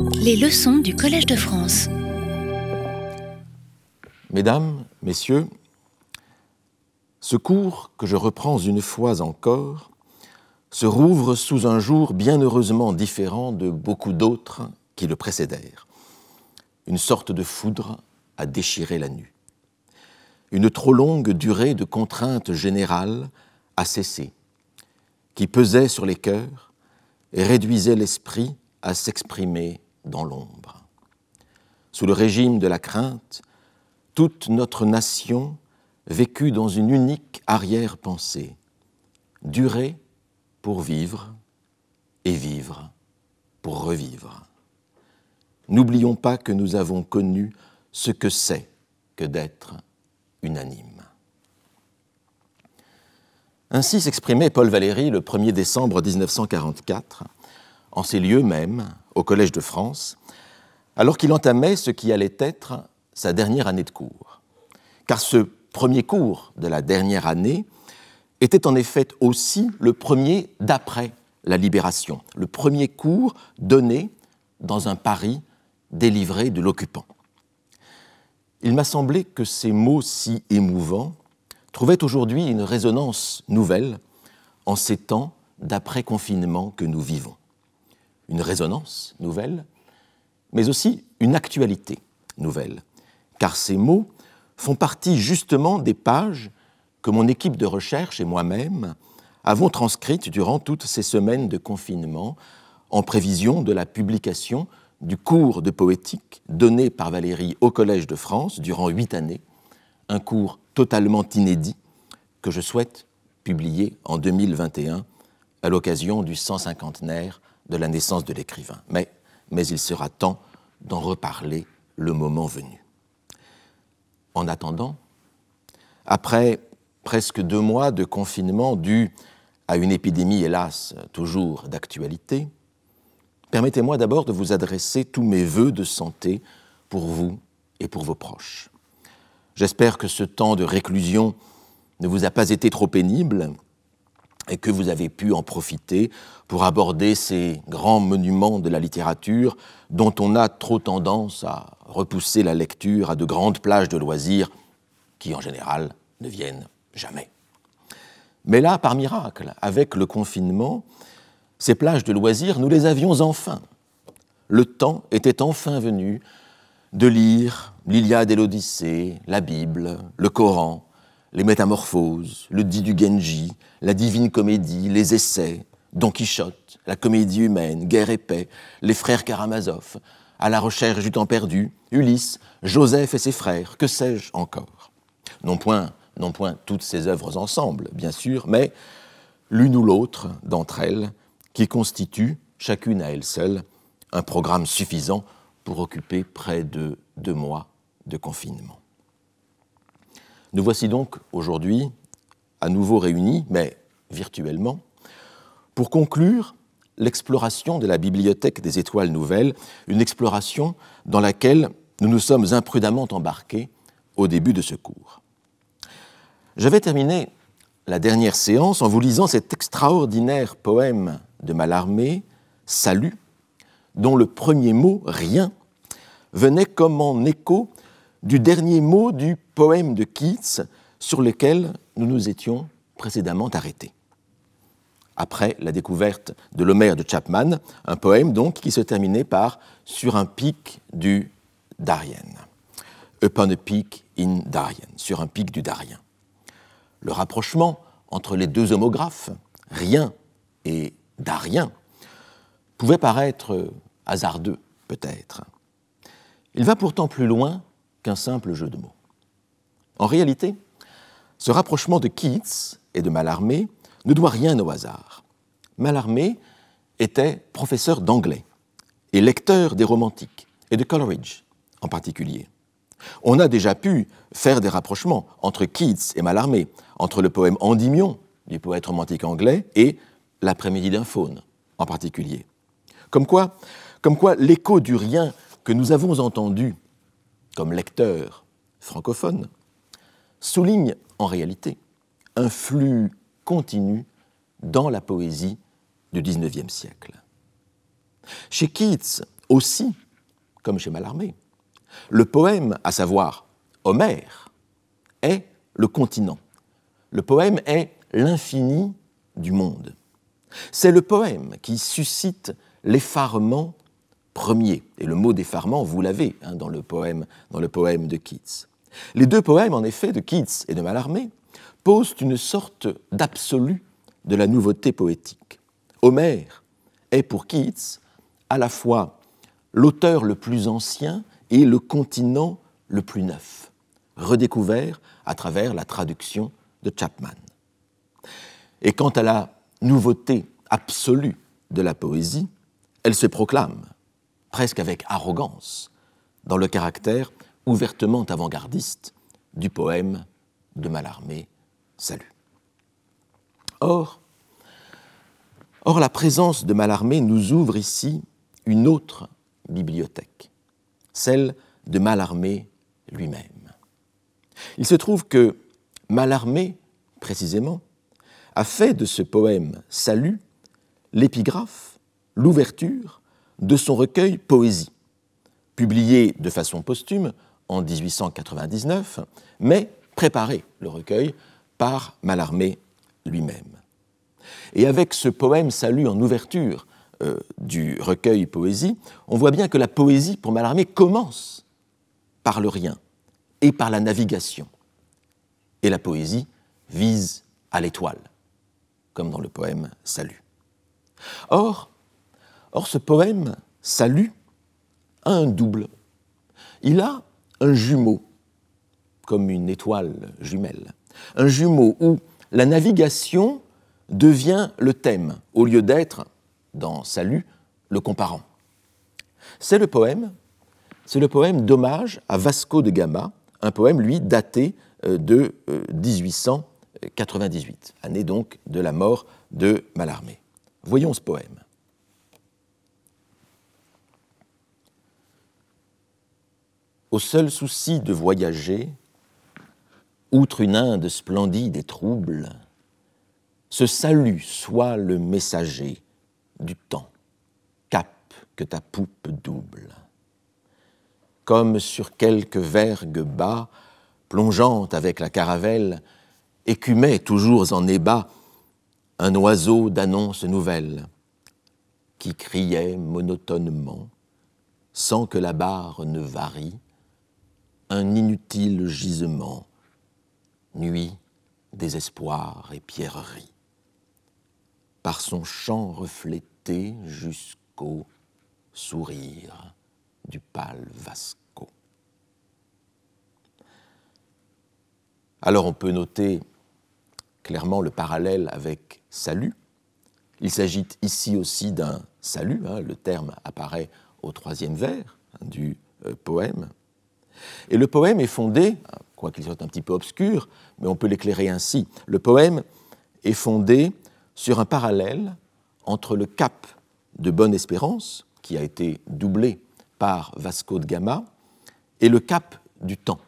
Les leçons du Collège de France. Mesdames, Messieurs, ce cours que je reprends une fois encore se rouvre sous un jour bien heureusement différent de beaucoup d'autres qui le précédèrent. Une sorte de foudre a déchiré la nuit. Une trop longue durée de contraintes générales a cessé, qui pesait sur les cœurs et réduisait l'esprit à s'exprimer dans l'ombre. Sous le régime de la crainte, toute notre nation vécut dans une unique arrière-pensée, durer pour vivre et vivre pour revivre. N'oublions pas que nous avons connu ce que c'est que d'être unanime. Ainsi s'exprimait Paul Valéry le 1er décembre 1944, en ces lieux mêmes, au Collège de France, alors qu'il entamait ce qui allait être sa dernière année de cours. Car ce premier cours de la dernière année était en effet aussi le premier d'après la libération, le premier cours donné dans un Paris délivré de l'occupant. Il m'a semblé que ces mots si émouvants trouvaient aujourd'hui une résonance nouvelle en ces temps d'après-confinement que nous vivons. Une résonance nouvelle, mais aussi une actualité nouvelle, car ces mots font partie justement des pages que mon équipe de recherche et moi-même avons transcrites durant toutes ces semaines de confinement en prévision de la publication du cours de poétique donné par Valérie au Collège de France durant huit années, un cours totalement inédit que je souhaite publier en 2021 à l'occasion du 150naire de la naissance de l'écrivain. Mais, il sera temps d'en reparler le moment venu. En attendant, après presque deux mois de confinement dû à une épidémie, hélas, toujours d'actualité, permettez-moi d'abord de vous adresser tous mes voeux de santé pour vous et pour vos proches. J'espère que ce temps de réclusion ne vous a pas été trop pénible et que vous avez pu en profiter pour aborder ces grands monuments de la littérature dont on a trop tendance à repousser la lecture à de grandes plages de loisirs qui en général ne viennent jamais. Mais là, par miracle, avec le confinement, ces plages de loisirs, nous les avions enfin. Le temps était enfin venu de lire l'Iliade et l'Odyssée, la Bible, le Coran, les Métamorphoses, le Dit du Genji, la Divine Comédie, les Essais, Don Quichotte, la Comédie humaine, Guerre et paix, les frères Karamazov, à la recherche du temps perdu, Ulysse, Joseph et ses frères, que sais-je encore? Non point, non point toutes ces œuvres ensemble, bien sûr, mais l'une ou l'autre d'entre elles, qui constituent, chacune à elle seule, un programme suffisant pour occuper près de deux mois de confinement. Nous voici donc aujourd'hui à nouveau réunis, mais virtuellement, pour conclure l'exploration de la bibliothèque des étoiles nouvelles, une exploration dans laquelle nous nous sommes imprudemment embarqués au début de ce cours. J'avais terminé la dernière séance en vous lisant cet extraordinaire poème de Mallarmé, Salut, dont le premier mot, rien, venait comme en écho du dernier mot du poème de Keats sur lequel nous nous étions précédemment arrêtés. Après la découverte de l'Homère de Chapman, un poème donc qui se terminait par Sur un pic du Darien. Upon a peak in Darien, sur un pic du Darien. Le rapprochement entre les deux homographes, rien et Darien, pouvait paraître hasardeux, peut-être. Il va pourtant plus loin qu'un simple jeu de mots. En réalité, ce rapprochement de Keats et de Mallarmé ne doit rien au hasard. Mallarmé était professeur d'anglais et lecteur des romantiques, et de Coleridge en particulier. On a déjà pu faire des rapprochements entre Keats et Mallarmé, entre le poème Endymion du poète romantique anglais et L'après-midi d'un faune en particulier. Comme quoi, comme quoi l'écho du rien que nous avons entendu comme lecteur francophone, souligne en réalité un flux continu dans la poésie du XIXe siècle. Chez Keats aussi, comme chez Mallarmé, le poème, à savoir Homère, est le continent. Le poème est l'infini du monde. C'est le poème qui suscite l'effarement premier. Et le mot d'effarement, vous l'avez hein, dans, le poème, dans le poème de Keats. Les deux poèmes, en effet, de Keats et de Mallarmé, posent une sorte d'absolu de la nouveauté poétique. Homère est pour Keats à la fois l'auteur le plus ancien et le continent le plus neuf, redécouvert à travers la traduction de Chapman. Et quant à la nouveauté absolue de la poésie, elle se proclame, presque avec arrogance, dans le caractère ouvertement avant-gardiste du poème de Mallarmé Salut. Or, or, la présence de Mallarmé nous ouvre ici une autre bibliothèque, celle de Mallarmé lui-même. Il se trouve que Mallarmé, précisément, a fait de ce poème Salut l'épigraphe, l'ouverture de son recueil Poésie, publié de façon posthume en 1899, mais préparé, le recueil, par Mallarmé lui-même. Et avec ce poème Salut en ouverture euh, du recueil Poésie, on voit bien que la poésie, pour Mallarmé, commence par le rien et par la navigation. Et la poésie vise à l'étoile, comme dans le poème Salut. Or, or ce poème Salut a un double. Il a un jumeau, comme une étoile jumelle. Un jumeau où la navigation devient le thème, au lieu d'être, dans Salut, le comparant. C'est le poème, c'est le poème d'hommage à Vasco de Gama, un poème, lui, daté euh, de 1898, euh, année donc de la mort de Mallarmé. Voyons ce poème. Au seul souci de voyager, outre une Inde splendide et trouble, ce salut soit le messager du temps, cap que ta poupe double. Comme sur quelque vergue bas, plongeant avec la caravelle, écumait toujours en ébat un oiseau d'annonce nouvelle qui criait monotonement, sans que la barre ne varie, un inutile gisement, nuit, désespoir et pierrerie. Par son chant reflété jusqu'au sourire du pâle Vasco. Alors on peut noter clairement le parallèle avec salut. Il s'agit ici aussi d'un salut, hein, le terme apparaît au troisième vers du euh, poème. Et le poème est fondé, quoiqu'il soit un petit peu obscur, mais on peut l'éclairer ainsi, le poème est fondé sur un parallèle entre le cap de Bonne-Espérance, qui a été doublé par Vasco de Gama, et le cap du temps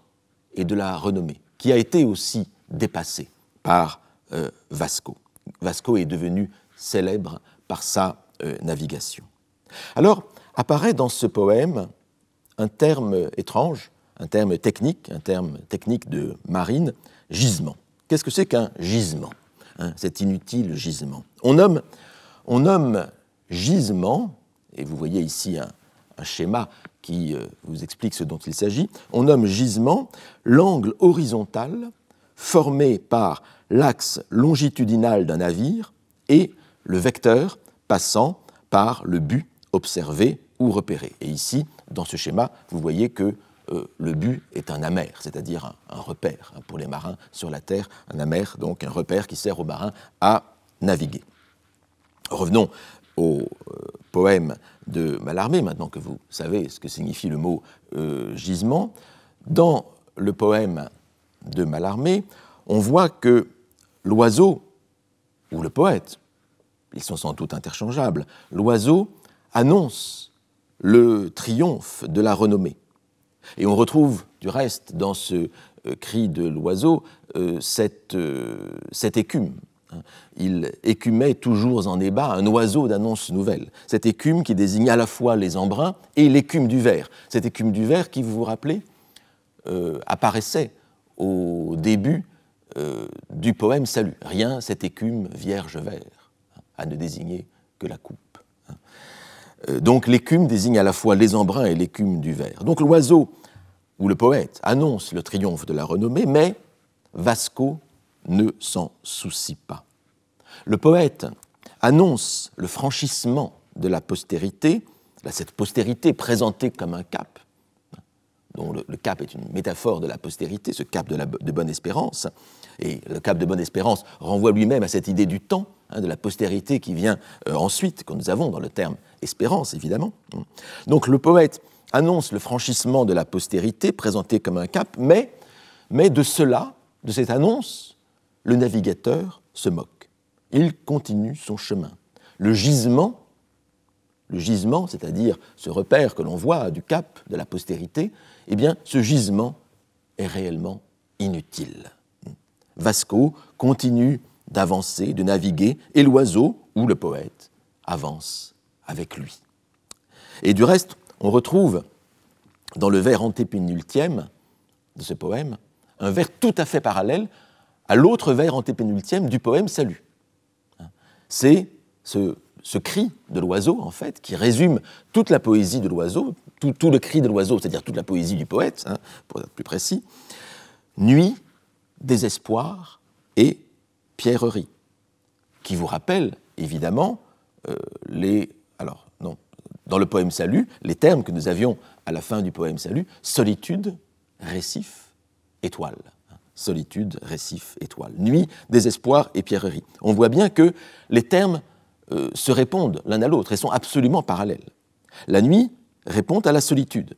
et de la renommée, qui a été aussi dépassé par euh, Vasco. Vasco est devenu célèbre par sa euh, navigation. Alors apparaît dans ce poème un terme étrange, un terme technique, un terme technique de marine, gisement. Qu'est-ce que c'est qu'un gisement hein, Cet inutile gisement? On nomme, on nomme gisement, et vous voyez ici un, schéma qui euh, vous explique ce dont il s'agit, on nomme gisement l'angle horizontal formé par l'axe longitudinal d'un navire et le vecteur passant par le but observé ou repéré. Et ici, dans ce schéma, vous voyez que euh, le but est un amer, c'est-à-dire un, repère hein, pour les marins sur la Terre, un amer, donc un repère qui sert aux marins à naviguer. Revenons au euh, poème de Mallarmé, maintenant que vous savez ce que signifie le mot euh, gisement. Dans le poème de Mallarmé, on voit que l'oiseau, ou le poète, ils sont sans doute interchangeables, l'oiseau annonce le triomphe de la renommée. Et on retrouve du reste dans ce euh, cri de l'oiseau euh, cette, euh, cette, écume, Hein. Il écumait toujours en ébat un oiseau d'annonce nouvelle. Cette écume qui désigne à la fois les embruns et l'écume du verre. Cette écume du verre qui, vous vous rappelez, apparaissait au début du poème Salut. Rien, cette écume vierge vert, hein, à ne désigner que la coupe. Euh, donc l'écume désigne à la fois les embruns et l'écume du verre. Donc l'oiseau ou le poète annonce le triomphe de la renommée, mais Vasco ne s'en soucie pas. Le poète annonce le franchissement de la postérité, cette postérité présentée comme un cap, dont le, cap est une métaphore de la postérité, ce cap de bonne espérance, et le cap de bonne espérance renvoie lui-même à cette idée du temps, hein, de la postérité qui vient euh, ensuite, que nous avons dans le terme espérance, évidemment. Donc le poète annonce le franchissement de la postérité, présenté comme un cap, mais, mais de cela, de cette annonce, le navigateur se moque. Il continue son chemin. Le gisement, le gisement, c'est-à-dire ce repère que l'on voit du cap de la postérité, eh bien, ce gisement est réellement inutile. Vasco continue d'avancer, de naviguer, et l'oiseau, ou le poète, avance avec lui. Et du reste, on retrouve dans le vers antépénultième de ce poème un vers tout à fait parallèle à l'autre vers antépénultième du poème Salut. C'est ce, cri de l'oiseau, en fait, qui résume toute la poésie de l'oiseau, tout, le cri de l'oiseau, c'est-à-dire toute la poésie du poète, hein, pour être plus précis. Nuit, désespoir et pierrerie, qui vous rappelle évidemment euh, les. Dans le poème Salut, les termes que nous avions à la fin du poème Salut solitude, récif, étoile solitude, récif, étoile. Nuit, désespoir et pierrerie. On voit bien que les termes euh, se répondent l'un à l'autre et sont absolument parallèles. La nuit répond à la solitude.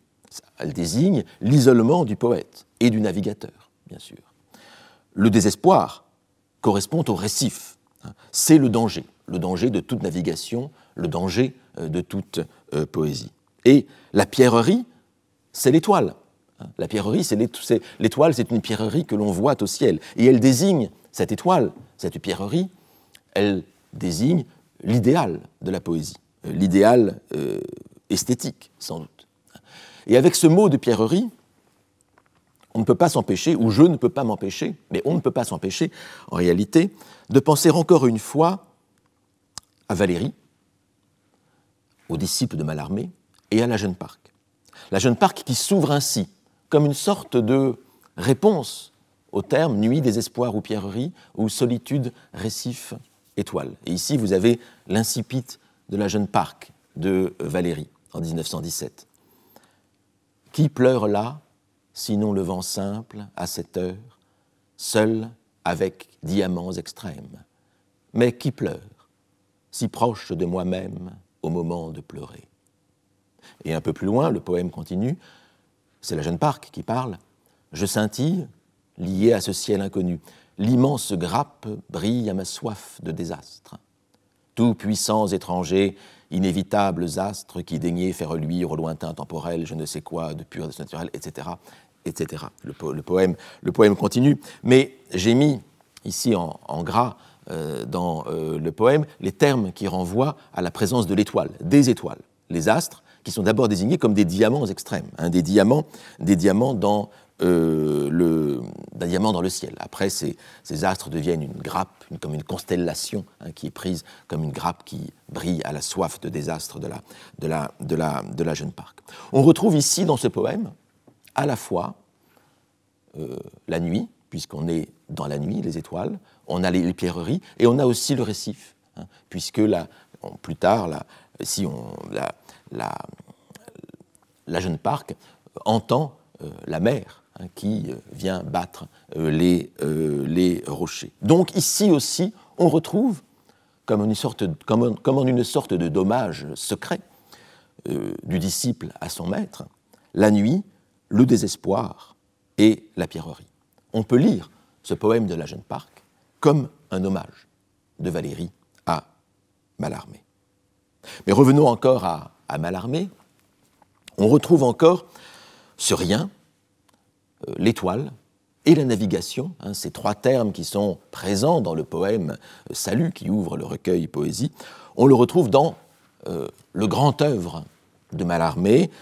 Elle désigne l'isolement du poète et du navigateur, bien sûr. Le désespoir correspond au récif. C'est le danger, le danger de toute navigation, le danger euh, de toute euh, poésie. Et la pierrerie, c'est l'étoile, la pierrerie, c'est l'étoile, c'est une pierrerie que l'on voit au ciel. Et elle désigne, cette étoile, cette pierrerie, elle désigne l'idéal de la poésie, euh, l'idéal euh, esthétique, sans doute. Et avec ce mot de pierrerie, on ne peut pas s'empêcher, ou je ne peux pas m'empêcher, mais on ne peut pas s'empêcher, en réalité, de penser encore une fois à Valérie, aux disciples de Mallarmé et à la jeune Parc. La jeune Parc qui s'ouvre ainsi comme une sorte de réponse au terme nuit, désespoir ou pierrerie, ou solitude, récif, étoile. Et ici, vous avez l'incipit de la jeune Parc de Valérie en 1917. Qui pleure là, sinon le vent simple, à cette heure, seul avec diamants extrêmes Mais qui pleure, si proche de moi-même au moment de pleurer Et un peu plus loin, le poème continue c'est la jeune Parc qui parle, je scintille, lié à ce ciel inconnu. L'immense grappe brille à ma soif de désastre. Tout puissants étrangers, inévitables astres qui daignaient faire luire au lointain temporel je ne sais quoi de pur, de naturel, etc. etc. Le, poème, le continue, mais j'ai mis ici en, gras dans euh, le poème les termes qui renvoient à la présence de l'étoile, des étoiles. Les astres, qui sont d'abord désignés comme des diamants extrêmes, hein, des diamants, des diamants dans euh, le, diamant dans le ciel. Après, ces, astres deviennent une grappe, comme une constellation hein, qui est prise comme une grappe qui brille à la soif de désastre de la, de la, de la, de la jeune Parc. On retrouve ici dans ce poème à la fois euh, la nuit, puisqu'on est dans la nuit, les étoiles, on a les, pierreries, et on a aussi le récif, hein, puisque la, plus tard, là, si on, la, la, jeune Parc entend euh, la mer hein, qui euh, vient battre euh, les, rochers. Donc ici aussi, on retrouve, comme, une comme en une sorte de dommage secret du disciple à son maître, la nuit, le désespoir et la pierrerie. On peut lire ce poème de la jeune Parc comme un hommage de Valérie à Mallarmé. Mais revenons encore à, à Malarmé, on retrouve encore ce rien, euh, l'étoile et la navigation, hein, ces trois termes qui sont présents dans le poème Salut qui ouvre le recueil Poésie, on le retrouve dans le grand œuvre de Mallarmé,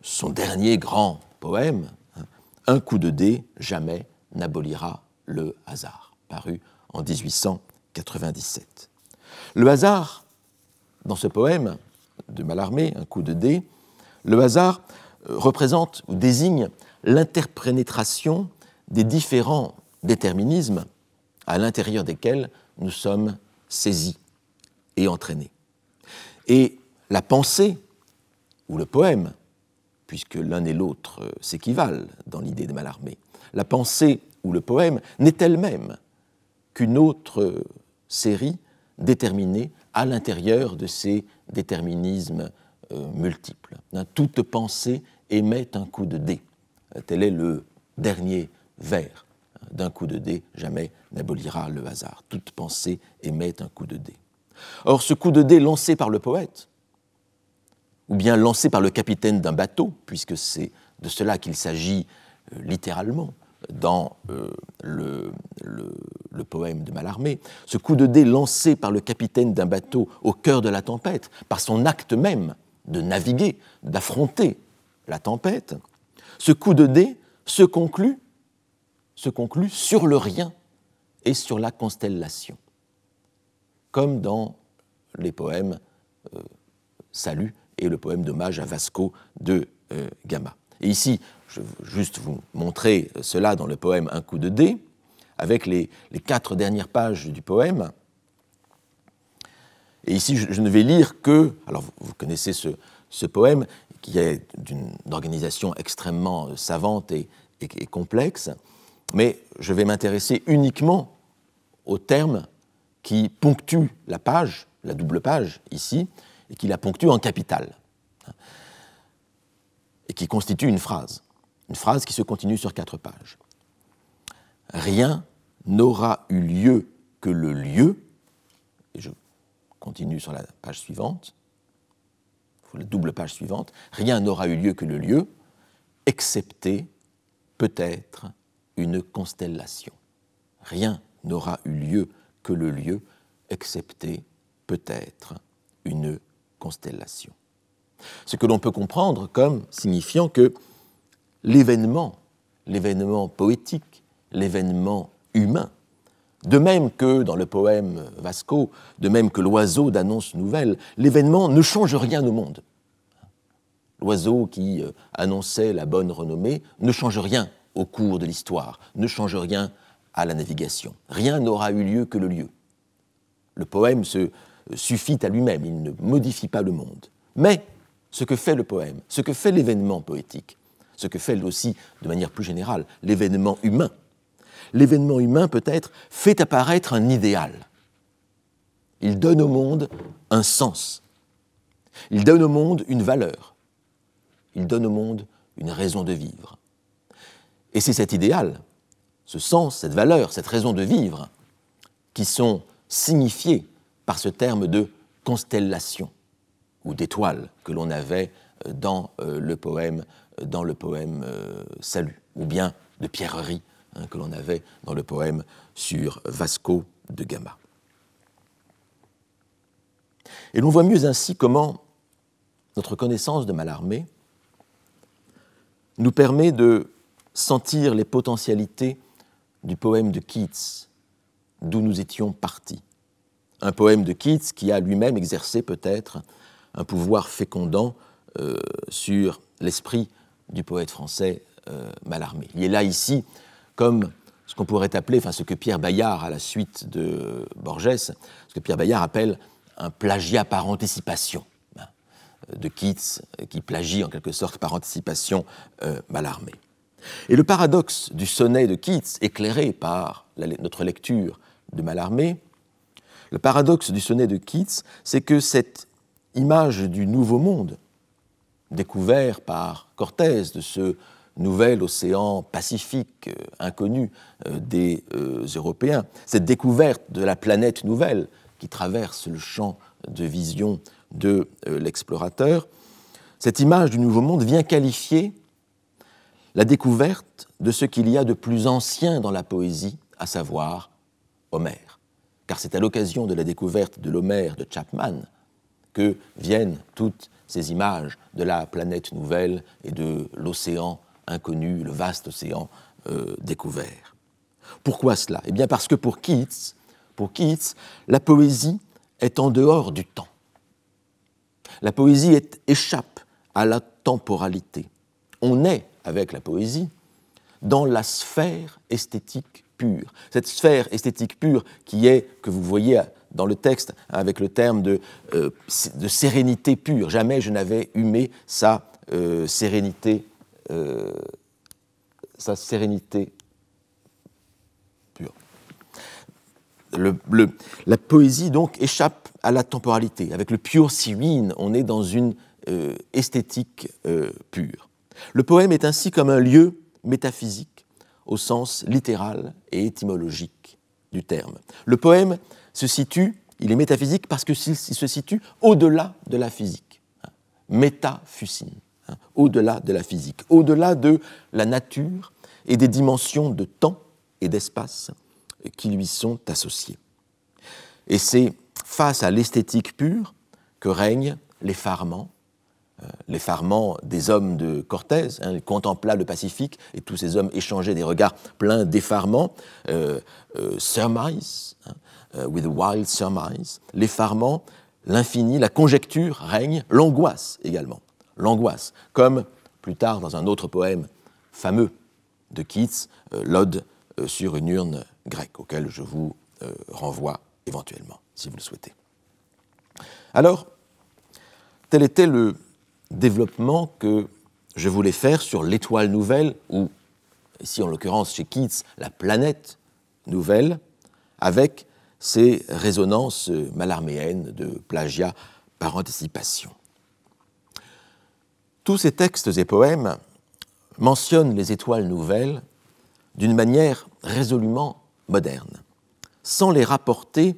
son dernier grand poème, hein, Un coup de dé jamais n'abolira le hasard, paru en 1897. Le hasard, dans ce poème de Mallarmé, Un coup de dé, le hasard euh, représente ou désigne l'interpénétration des différents déterminismes à l'intérieur desquels nous sommes saisis et entraînés. Et la pensée, ou le poème, puisque l'un et l'autre euh, s'équivalent dans l'idée de Mallarmé, la pensée ou le poème n'est elle-même qu'une autre série déterminée à l'intérieur de ces déterminismes euh, multiples. Hein, toute pensée émet un coup de dé. Tel est le dernier vers d'un coup de dé, jamais n'abolira le hasard. Toute pensée émet un coup de dé. Or, ce coup de dé lancé par le poète, ou bien lancé par le capitaine d'un bateau, puisque c'est de cela qu'il s'agit euh, littéralement dans euh, le, poème de Mallarmé, ce coup de dé lancé par le capitaine d'un bateau au cœur de la tempête, par son acte même de naviguer, d'affronter la tempête, ce coup de dé se conclut, se conclut sur le rien et sur la constellation, comme dans les poèmes euh, Salut et le poème d'hommage à Vasco de euh, Gama. Et ici, je veux juste vous montrer cela dans le poème Un coup de dé, avec les, quatre dernières pages du poème. Et ici, je, ne vais lire que, alors vous, connaissez ce, poème, qui est d'une organisation extrêmement savante et, complexe, mais je vais m'intéresser uniquement aux termes qui ponctuent la page, la double page ici, et qui la ponctue en capitale, et qui constitue une phrase, une phrase qui se continue sur quatre pages. Rien n'aura eu lieu que le lieu, et je continue sur la page suivante, la double page suivante, rien n'aura eu lieu que le lieu, excepté peut-être une constellation. Rien n'aura eu lieu que le lieu, excepté peut-être une constellation. Ce que l'on peut comprendre comme signifiant que l'événement, l'événement poétique, l'événement humain, de même que dans le poème Vasco, de même que l'oiseau d'annonce nouvelle, l'événement ne change rien au monde. L'oiseau qui euh, annonçait la bonne renommée ne change rien au cours de l'histoire, ne change rien à la navigation. Rien n'aura eu lieu que le lieu. Le poème se suffit à lui-même, il ne modifie pas le monde. Mais ce que fait le poème, ce que fait l'événement poétique, ce que fait aussi, de manière plus générale, l'événement humain, l'événement humain peut-être fait apparaître un idéal. Il donne au monde un sens. Il donne au monde une valeur. Il donne au monde une raison de vivre. Et c'est cet idéal, ce sens, cette valeur, cette raison de vivre, qui sont signifiés par ce terme de constellation ou d'étoile que l'on avait dans euh, le poème, dans le poème Salut, ou bien de pierrerie hein, que l'on avait dans le poème sur Vasco de Gama. Et l'on voit mieux ainsi comment notre connaissance de Mallarmé nous permet de sentir les potentialités du poème de Keats, d'où nous étions partis un poème de Keats qui a lui-même exercé peut-être un pouvoir fécondant euh, sur l'esprit du poète français euh, Mallarmé. Il est là ici comme ce qu'on pourrait appeler, enfin ce que Pierre Bayard, à la suite de Borges, ce que Pierre Bayard appelle un plagiat par anticipation hein, de Keats, qui plagie en quelque sorte par anticipation euh, Mallarmé. Et le paradoxe du sonnet de Keats, éclairé par notre lecture de Mallarmé, le paradoxe du sonnet de Keats, c'est que cette image du nouveau monde, découvert par Cortés, de ce nouvel océan pacifique euh, inconnu euh, des euh, Européens, cette découverte de la planète nouvelle qui traverse le champ de vision de l'explorateur, cette image du nouveau monde vient qualifier la découverte de ce qu'il y a de plus ancien dans la poésie, à savoir Homère. Car c'est à l'occasion de la découverte de l'Homère de Chapman que viennent toutes ces images de la planète nouvelle et de l'océan inconnu, le vaste océan euh, découvert. Pourquoi cela? Eh bien parce que pour Keats, pour Keats, la poésie est en dehors du temps. La poésie échappe à la temporalité. On est, avec la poésie, dans la sphère esthétique pure. Cette sphère esthétique pure qui est, que vous voyez dans le texte, avec le terme de, euh, de sérénité pure. Jamais je n'avais humé sa euh, sérénité, euh, sa sérénité pure. La poésie donc échappe à la temporalité. Avec le pure serene, on est dans une esthétique pure. Le poème est ainsi comme un lieu métaphysique au sens littéral et étymologique du terme. Le poème se situe, il est métaphysique parce qu'il se situe au-delà de la physique. Hein. Au-delà de la physique, au-delà de la nature et des dimensions de temps et d'espace qui lui sont associées. Et c'est face à l'esthétique pure que règne l'effarement, euh, l'effarement des hommes de Cortés. Hein, il contempla le Pacifique et tous ces hommes échangeaient des regards pleins d'effarement. Euh, euh, surmise, hein, euh, with a wild surmise, l'effarement, l'infini, la conjecture règne, l'angoisse également. L'angoisse, comme plus tard dans un autre poème fameux de Keats, euh, l'Ode euh, sur une urne grecque, auquel je vous renvoie éventuellement, si vous le souhaitez. Alors, tel était le développement que je voulais faire sur l'étoile nouvelle, ou ici en l'occurrence chez Keats, la planète nouvelle, avec ces résonances malarméennes de plagiat par anticipation. Tous ces textes et poèmes mentionnent les étoiles nouvelles d'une manière résolument moderne, sans les rapporter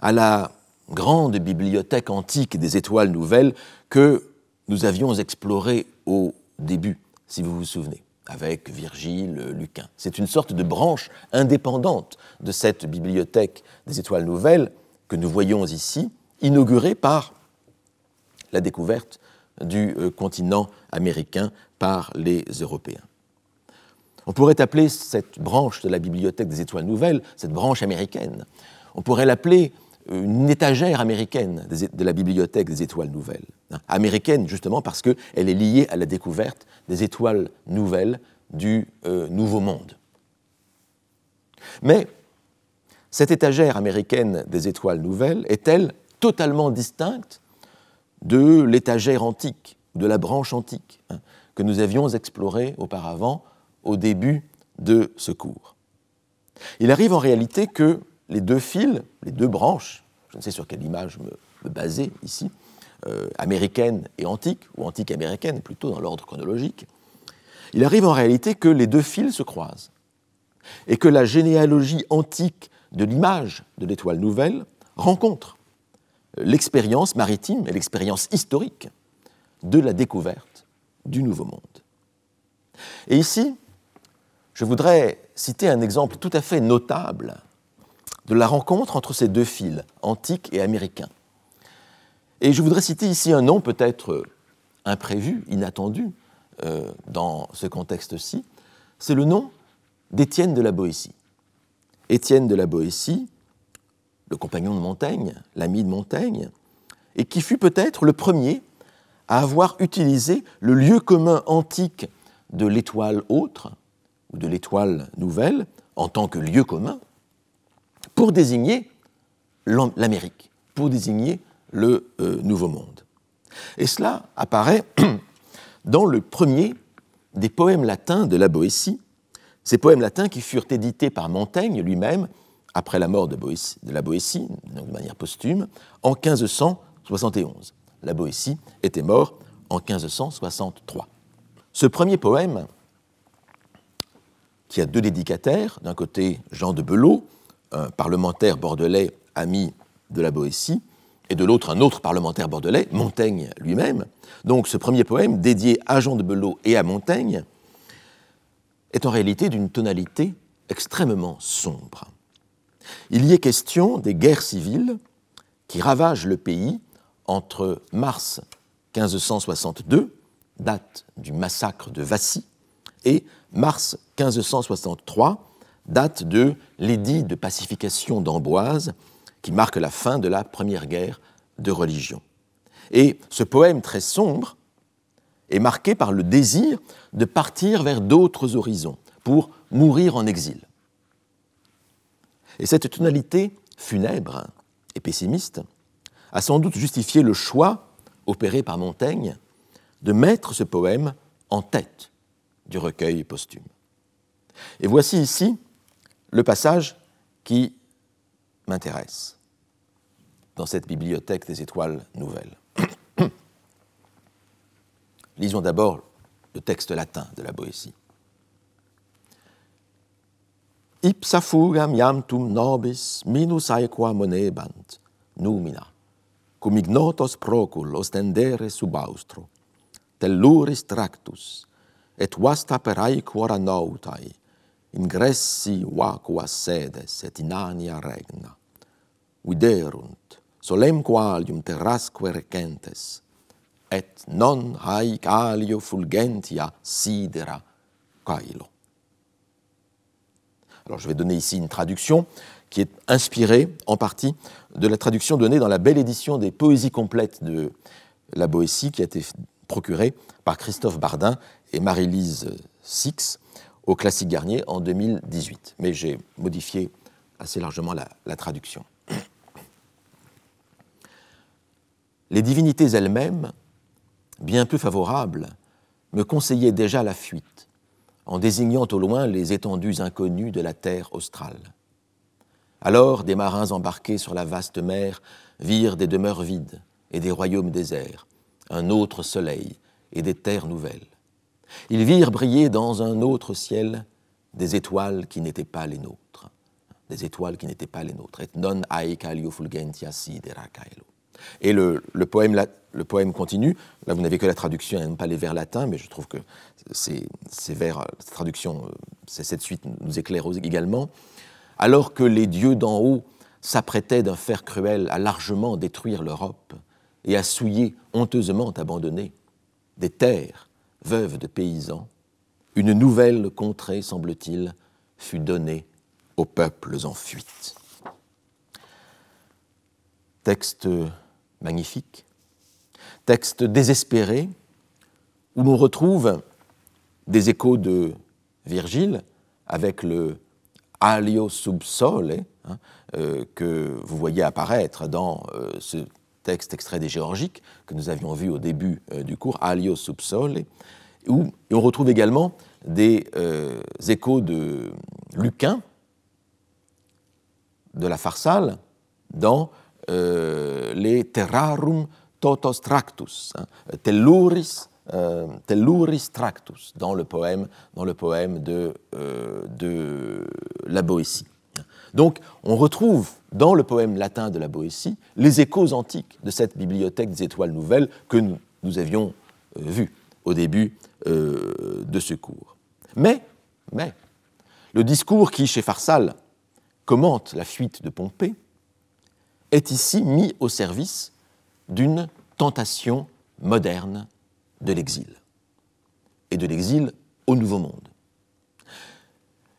à la grande bibliothèque antique des étoiles nouvelles que nous avions explorée au début, si vous vous souvenez avec Virgile, Lucain. C'est une sorte de branche indépendante de cette bibliothèque des étoiles nouvelles que nous voyons ici, inaugurée par la découverte du euh, continent américain par les Européens. On pourrait appeler cette branche de la bibliothèque des étoiles nouvelles, cette branche américaine, on pourrait l'appeler une étagère américaine de la bibliothèque des étoiles nouvelles. Hein, américaine justement parce qu'elle est liée à la découverte des étoiles nouvelles du euh, Nouveau Monde. Mais cette étagère américaine des étoiles nouvelles est-elle totalement distincte de l'étagère antique, de la branche antique, hein, que nous avions explorée auparavant au début de ce cours? Il arrive en réalité que les deux fils, les deux branches, je ne sais sur quelle image me, baser ici, euh, américaine et antique, ou antique américaine plutôt dans l'ordre chronologique, il arrive en réalité que les deux fils se croisent et que la généalogie antique de l'image de l'étoile nouvelle rencontre l'expérience maritime et l'expérience historique de la découverte du Nouveau Monde. Et ici, je voudrais citer un exemple tout à fait notable de la rencontre entre ces deux fils, antiques et américains. Et je voudrais citer ici un nom peut-être imprévu, inattendu euh, dans ce contexte-ci, c'est le nom d'Étienne de la Boétie. Étienne de la Boétie, le compagnon de Montaigne, l'ami de Montaigne, et qui fut peut-être le premier à avoir utilisé le lieu commun antique de l'étoile autre, ou de l'étoile nouvelle, en tant que lieu commun, pour désigner l'Amérique, pour désigner le euh, Nouveau Monde. Et cela apparaît dans le premier des poèmes latins de la Boétie, ces poèmes latins qui furent édités par Montaigne lui-même après la mort de, de la Boétie, de manière posthume, en 1571. La Boétie était mort en 1563. Ce premier poème, qui a deux dédicataires, d'un côté Jean de Belot, un parlementaire bordelais ami de la Boétie, et de l'autre un autre parlementaire bordelais, Montaigne lui-même. Donc ce premier poème, dédié à Jean de Belot et à Montaigne, est en réalité d'une tonalité extrêmement sombre. Il y est question des guerres civiles qui ravagent le pays entre mars 1562, date du massacre de Vassy, et mars 1563, date de l'édit de pacification d'Amboise, qui marque la fin de la première guerre de religion. Et ce poème très sombre est marqué par le désir de partir vers d'autres horizons pour mourir en exil. Et cette tonalité funèbre et pessimiste a sans doute justifié le choix opéré par Montaigne de mettre ce poème en tête du recueil posthume. Et voici ici le passage qui m'intéresse dans cette bibliothèque des étoiles nouvelles. Lisons d'abord le texte latin de la Boétie. Ipsa fugam iamtum nobis minus aequa monebant numina, cum ignotos procul ostendere subaustro, telluris tractus, et vasta per aequora nautai, ingressi vacua sedes et inania regna. Viderunt, solem qualium terrasque recentes, et non haec alio fulgentia sidera caelo. Alors je vais donner ici une traduction qui est inspirée en partie de la traduction donnée dans la belle édition des poésies complètes de la Boétie qui a été procurée par Christophe Bardin et Marie-Lise Six au Classique Garnier en 2018. Mais j'ai modifié assez largement la, traduction. Les divinités elles-mêmes, bien peu favorables, me conseillaient déjà la fuite, en désignant au loin les étendues inconnues de la terre australe. Alors des marins embarqués sur la vaste mer virent des demeures vides et des royaumes déserts, un autre soleil et des terres nouvelles. Ils virent briller dans un autre ciel des étoiles qui n'étaient pas les nôtres, des étoiles qui n'étaient pas les nôtres. Et non le, poème, le poème continue. Là, vous n'avez que la traduction, et pas les vers latins, mais je trouve que vers, cette traduction, cette suite nous éclaire également. Alors que les dieux d'en haut s'apprêtaient d'un fer cruel à largement détruire l'Europe et à souiller honteusement abandonnées des terres veuves de paysans, une nouvelle contrée, semble-t-il, fut donnée aux peuples en fuite. Texte magnifique, texte désespéré, où l'on retrouve des échos de Virgile avec le alio sub sole hein, euh, que vous voyez apparaître dans euh, ce texte extrait des Géorgiques que nous avions vu au début euh, du cours, alio sub sole, où on retrouve également des euh, échos de Lucain, de la Pharsale, dans euh, les Terrarum totos tractus, hein, telluris, tractus, dans le poème, dans le poème de, de la Boétie. Donc, on retrouve dans le poème latin de la Boétie les échos antiques de cette bibliothèque des étoiles nouvelles que nous, avions euh, vues au début euh, de ce cours. Mais, mais, le discours qui, chez Farsal, commente la fuite de Pompée, est ici mis au service d'une tentation moderne de l'exil, et de l'exil au Nouveau Monde.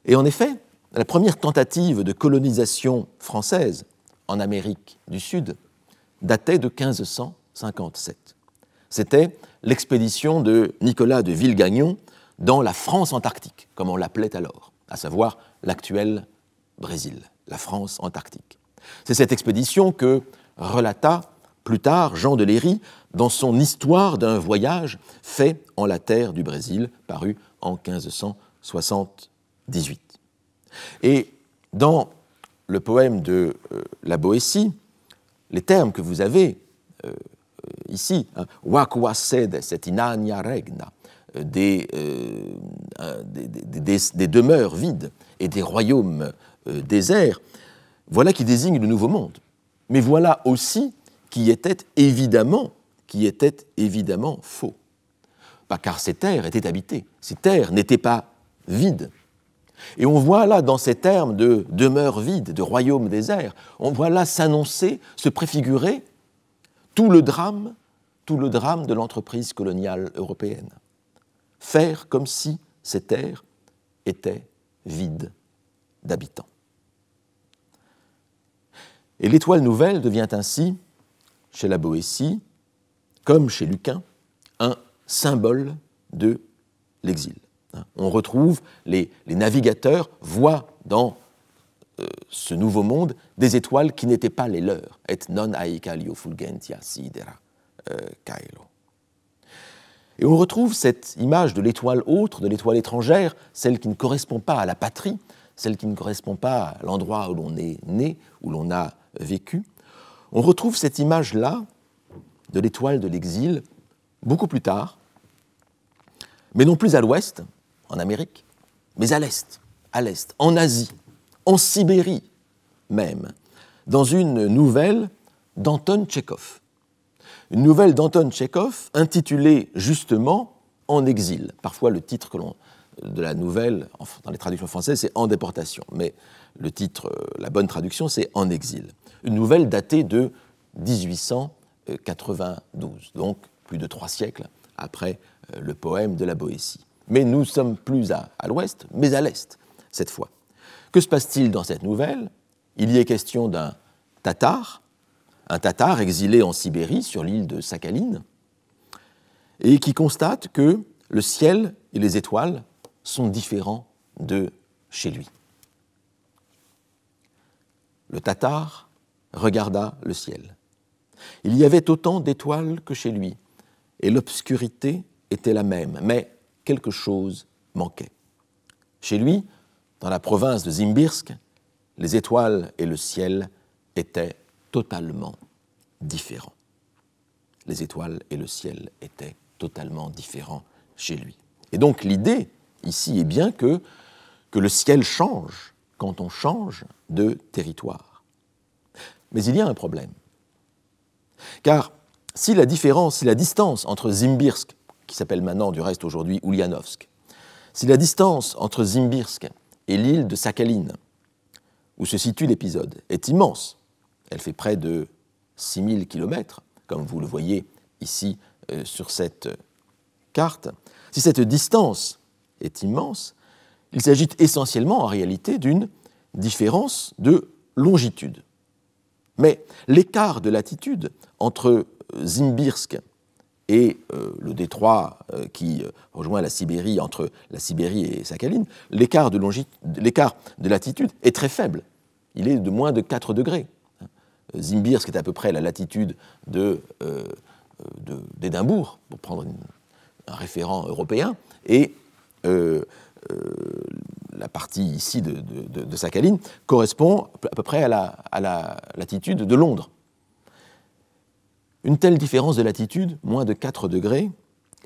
Et en effet, la première tentative de colonisation française en Amérique du Sud datait de 1557. C'était l'expédition de Nicolas de Villegagnon dans la France antarctique, comme on l'appelait alors, à savoir l'actuel Brésil, la France antarctique. C'est cette expédition que relata plus tard Jean de Léry dans son Histoire d'un voyage fait en la terre du Brésil, paru en 1578. Et dans le poème de euh, la Boétie, les termes que vous avez euh, ici, hein, et inania regna, euh, des, demeures vides et des royaumes déserts, voilà qui désigne le nouveau monde. Mais voilà aussi qui était évidemment, qui était évidemment faux. Car ces terres étaient habitées. Ces terres n'étaient pas vide. Et on voit là, dans ces termes de demeure vide, de royaume désert, on voit là s'annoncer, se préfigurer tout le drame, tout le drame de l'entreprise coloniale européenne. Faire comme si ces terres étaient vides d'habitants. Et l'étoile nouvelle devient ainsi, chez la Boétie, comme chez Lucain, un symbole de l'exil. On retrouve, les, navigateurs voient dans euh, ce nouveau monde des étoiles qui n'étaient pas les leurs. Et non aekalio fulgentia sidera euh, caelo. Et on retrouve cette image de l'étoile autre, de l'étoile étrangère, celle qui ne correspond pas à la patrie, celle qui ne correspond pas à l'endroit où l'on est né, où l'on a vécu. On retrouve cette image-là de l'étoile de l'exil beaucoup plus tard, mais non plus à l'ouest, en Amérique, mais à l'est, en Asie, en Sibérie même, dans une nouvelle d'Anton Tchekhov. Une nouvelle d'Anton Tchekhov intitulée justement En exil. Parfois le titre de la nouvelle, dans les traductions françaises, c'est En déportation, mais le titre, euh, la bonne traduction, c'est En exil. Une nouvelle datée de 1892, donc plus de trois siècles après euh, le poème de la Boétie. Mais nous sommes plus à, l'ouest, mais à l'est, cette fois. Que se passe-t-il dans cette nouvelle? Il y est question d'un Tatar, un Tatar exilé en Sibérie, sur l'île de Sakhaline, et qui constate que le ciel et les étoiles sont différents de chez lui. Le Tatar regarda le ciel. Il y avait autant d'étoiles que chez lui, et l'obscurité était la même, mais quelque chose manquait. Chez lui, dans la province de Zimbirsk, les étoiles et le ciel étaient totalement différents. Les étoiles et le ciel étaient totalement différents chez lui. Et donc l'idée ici est bien que, que le ciel change quand on change de territoire. Mais il y a un problème. Car si la différence, si la distance entre Zimbirsk, qui s'appelle maintenant du reste aujourd'hui Ulyanovsk, si la distance entre Zimbirsk et l'île de Sakhaline, où se situe l'épisode, est immense, elle fait près de 6000 km, comme vous le voyez ici euh, sur cette carte, si cette distance est immense, il s'agit essentiellement en réalité d'une différence de longitude. Mais l'écart de latitude entre Zimbirsk et euh, le détroit euh, qui euh, rejoint la Sibérie entre la Sibérie et Sakhaline, l'écart de, de latitude est très faible. Il est de moins de 4 degrés. Zimbirsk est à peu près la latitude d'Édimbourg, pour prendre un référent européen, et la partie ici de, Sakhaline correspond à peu près à la latitude de Londres. Une telle différence de latitude, moins de 4 degrés,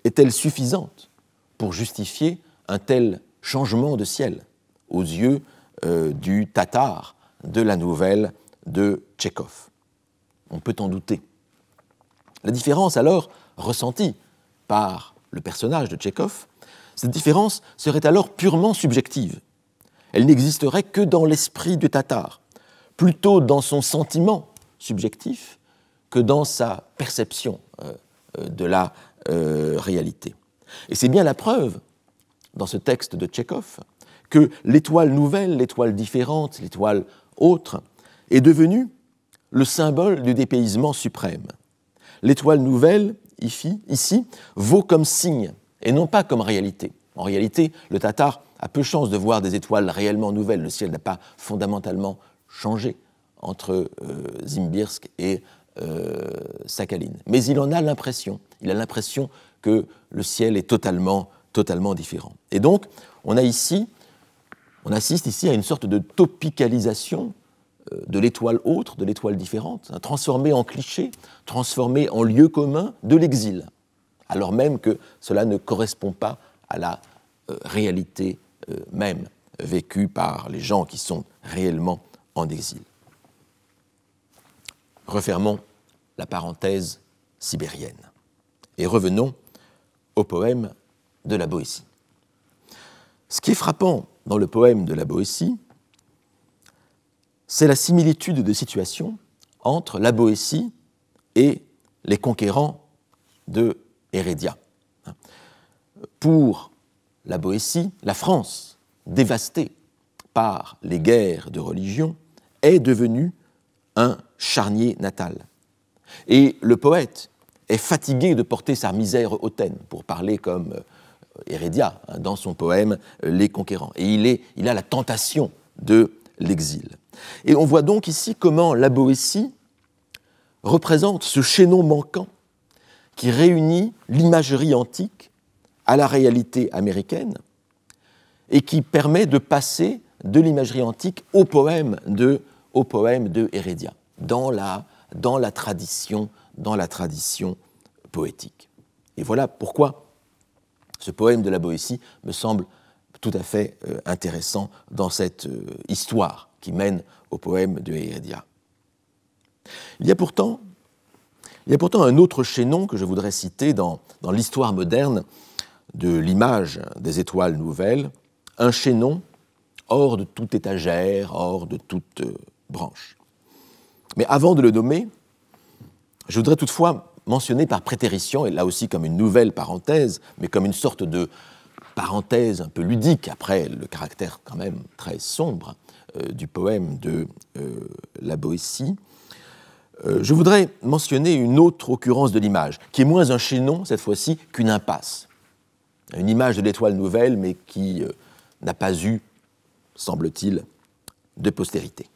est-elle suffisante pour justifier un tel changement de ciel aux yeux euh, du Tatar de la nouvelle de Tchekhov On peut en douter. La différence alors ressentie par le personnage de Tchekhov, cette différence serait alors purement subjective. Elle n'existerait que dans l'esprit du Tatar, plutôt dans son sentiment subjectif que dans sa perception euh, euh, de la euh, réalité. Et c'est bien la preuve, dans ce texte de Tchekhov, que l'étoile nouvelle, l'étoile différente, l'étoile autre, est devenue le symbole du dépaysement suprême. L'étoile nouvelle, ici, vaut comme signe et non pas comme réalité. En réalité, le Tatar a peu chance de voir des étoiles réellement nouvelles. Le ciel n'a pas fondamentalement changé entre Zimbirsk et Sakhaline. Mais il en a l'impression. Il a l'impression que le ciel est totalement, totalement différent. Et donc, on a ici, on assiste ici à une sorte de topicalisation euh, de l'étoile autre, de l'étoile différente, hein, transformée en cliché, transformée en lieu commun de l'exil, alors même que cela ne correspond pas à la euh, réalité même vécue par les gens qui sont réellement en exil. Refermons la parenthèse sibérienne et revenons au poème de la Boétie. Ce qui est frappant dans le poème de la Boétie, c'est la similitude de situation entre la Boétie et les conquérants de Hérédia. Pour la Boétie, la France, dévastée par les guerres de religion, est devenue un charnier natal. Et le poète est fatigué de porter sa misère hautaine, pour parler comme euh, Hérédia hein, dans son poème euh, Les Conquérants. Et il, a la tentation de l'exil. Et on voit donc ici comment la Boétie représente ce chaînon manquant qui réunit l'imagerie antique à la réalité américaine et qui permet de passer de l'imagerie antique au poème de, au poème de Hérédia, dans la, dans la tradition, dans la tradition poétique. Et voilà pourquoi ce poème de la Boétie me semble tout à fait euh, intéressant dans cette euh, histoire qui mène au poème de Hérédia. Il y a pourtant, il y a pourtant un autre chaînon que je voudrais citer dans, dans l'histoire moderne de l'image des étoiles nouvelles, un chaînon hors de toute étagère, hors de toute euh, branche. Mais avant de le nommer, je voudrais toutefois mentionner par prétérition, et là aussi comme une nouvelle parenthèse, mais comme une sorte de parenthèse un peu ludique, après le caractère quand même très sombre euh, du poème de euh, la Boétie, je voudrais mentionner une autre occurrence de l'image, qui est moins un chaînon cette fois-ci qu'une impasse. Une image de l'étoile nouvelle, mais qui n'a pas eu semble-t-il, de postérité.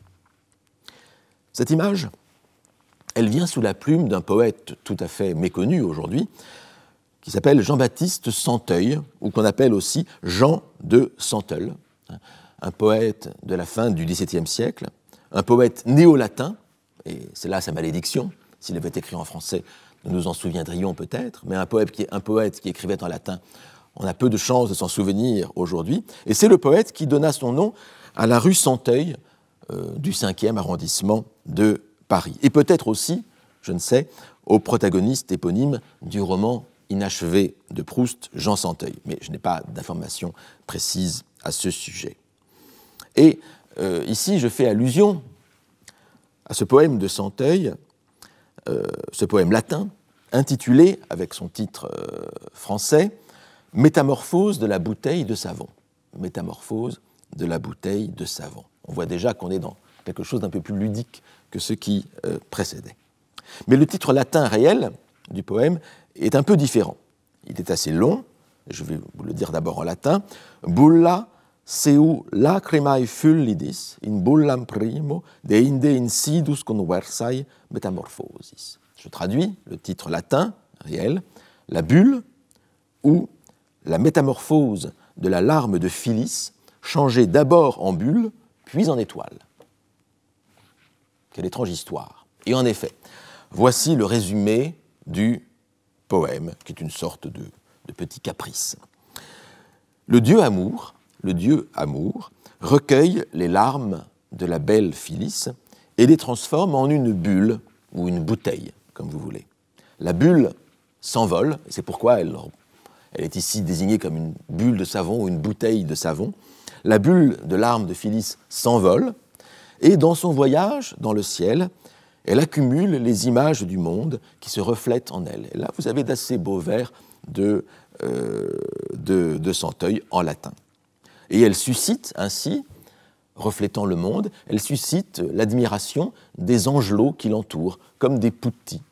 Cette image, elle vient sous la plume d'un poète tout à fait méconnu aujourd'hui, qui s'appelle Jean-Baptiste Santeuil, ou qu'on appelle aussi Jean de Santeul, un poète de la fin du XVIIe siècle, un poète néo-latin, et c'est là sa malédiction, s'il avait écrit en français, nous nous en souviendrions peut-être, mais un poète, qui, un poète qui écrivait en latin on a peu de chances de s'en souvenir aujourd'hui. Et c'est le poète qui donna son nom à la rue Santeuil du 5e arrondissement de Paris. Et peut-être aussi, je ne sais, au protagoniste éponyme du roman inachevé de Proust, Jean Santeuil. Mais je n'ai pas d'informations précises à ce sujet. Et euh, ici, je fais allusion à ce poème de Santeuil, euh, ce poème latin, intitulé, avec son titre français, Métamorphose de la bouteille de savon. Métamorphose de la bouteille de savon. On voit déjà qu'on est dans quelque chose d'un peu plus ludique que ce qui euh, précédait. Mais le titre latin réel du poème est un peu différent. Il est assez long, je vais vous le dire d'abord en latin. Bulla seu lacrimae fullidis in bullam primo de inde insidus conversae metamorphosis. Je traduis le titre latin réel, la bulle ou la métamorphose de la larme de Phyllis changeait d'abord en bulle, puis en étoile. Quelle étrange histoire. Et en effet, voici le résumé du poème, qui est une sorte de, petit caprice. Le dieu amour, le dieu amour, recueille les larmes de la belle Phyllis et les transforme en une bulle ou une bouteille, comme vous voulez. La bulle s'envole, c'est pourquoi elle est ici désignée comme une bulle de savon ou une bouteille de savon. La bulle de l'arme de Phyllis s'envole, et dans son voyage dans le ciel, elle accumule les images du monde qui se reflètent en elle. Et là, vous avez d'assez beaux vers de, euh, de, Santeuil en latin. Et elle suscite ainsi, reflétant le monde, elle suscite l'admiration des angelots qui l'entourent, comme des poutis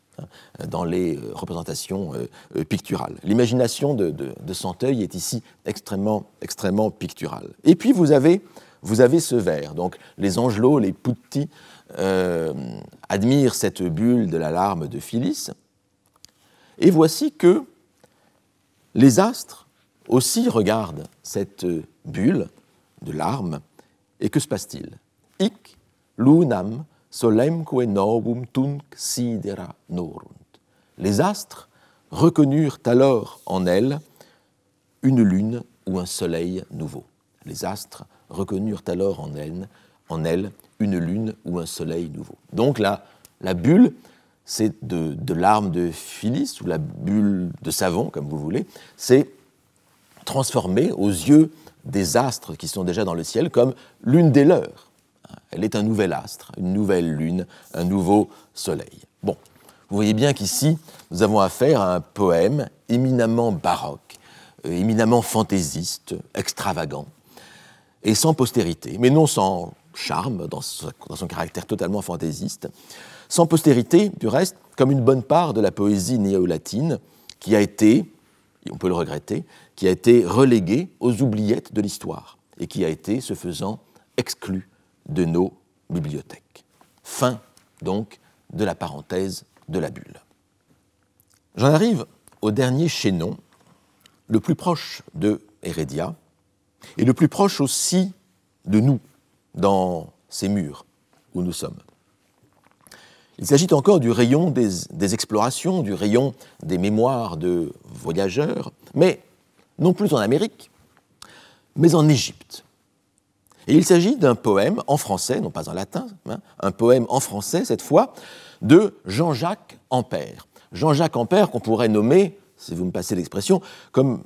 dans les euh, représentations euh, euh, picturales. L'imagination de, de, Santeuil est ici extrêmement, extrêmement picturale. Et puis vous avez, vous avez ce vers. Donc les angelots, les putti, admirent cette bulle de la larme de Phyllis. Et voici que les astres aussi regardent cette bulle de larmes. Et que se passe-t-il? Ic lunam solemque novum tunc sidera norunt. Les astres reconnurent alors en elle une lune ou un soleil nouveau. Les astres reconnurent alors en elle, une lune ou un soleil nouveau. Donc là, la bulle, c'est de, l'arme de Phyllis ou la bulle de savon, comme vous voulez, c'est transformée aux yeux des astres qui sont déjà dans le ciel comme l'une des leurs. Elle est un nouvel astre, une nouvelle lune, un nouveau soleil. Bon, vous voyez bien qu'ici, nous avons affaire à un poème éminemment baroque, euh, éminemment fantaisiste, extravagant, et sans postérité, mais non sans charme dans son caractère totalement fantaisiste, sans postérité, du reste, comme une bonne part de la poésie néo-latine qui a été, et on peut le regretter, qui a été reléguée aux oubliettes de l'histoire et qui a été, ce faisant, exclue de nos bibliothèques. Fin, donc, de la parenthèse de la bulle. J'en arrive au dernier chaînon, le plus proche de Heredia, et le plus proche aussi de nous, dans ces murs où nous sommes. Il s'agit encore du rayon des, explorations, du rayon des mémoires de voyageurs, mais non plus en Amérique, mais en Égypte. Et il s'agit d'un poème en français, non pas en latin, hein, un poème en français cette fois, de Jean-Jacques Ampère. Jean-Jacques Ampère qu'on pourrait nommer, si vous me passez l'expression, comme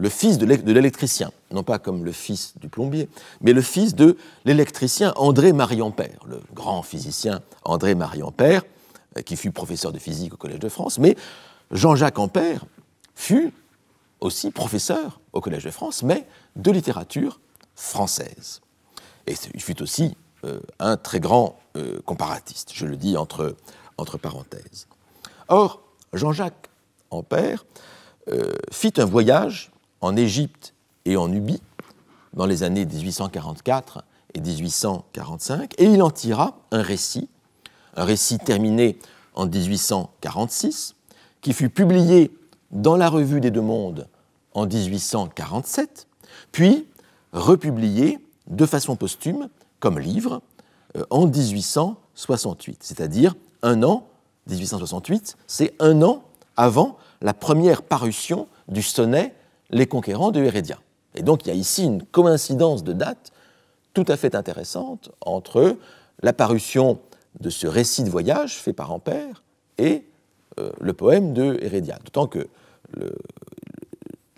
le fils de l'électricien, non pas comme le fils du plombier, mais le fils de l'électricien André-Marie Ampère, le grand physicien André-Marie Ampère, euh, qui fut professeur de physique au Collège de France, mais Jean-Jacques Ampère fut aussi professeur au Collège de France, mais de littérature française. Et il fut aussi euh, un très grand euh, comparatiste, je le dis entre, entre parenthèses. Or, Jean-Jacques Ampère fit un voyage en Égypte et en Nubie dans les années 1844 et 1845, et il en tira un récit, un récit terminé en 1846, qui fut publié dans la Revue des Deux Mondes en 1847, puis republié de façon posthume comme livre euh, en 1868, c'est-à-dire un an, 1868, c'est un an avant la première parution du sonnet les conquérants de Hérédia. Et donc il y a ici une coïncidence de date tout à fait intéressante entre l'apparition de ce récit de voyage fait par Ampère et euh, le poème de Hérédia. D'autant que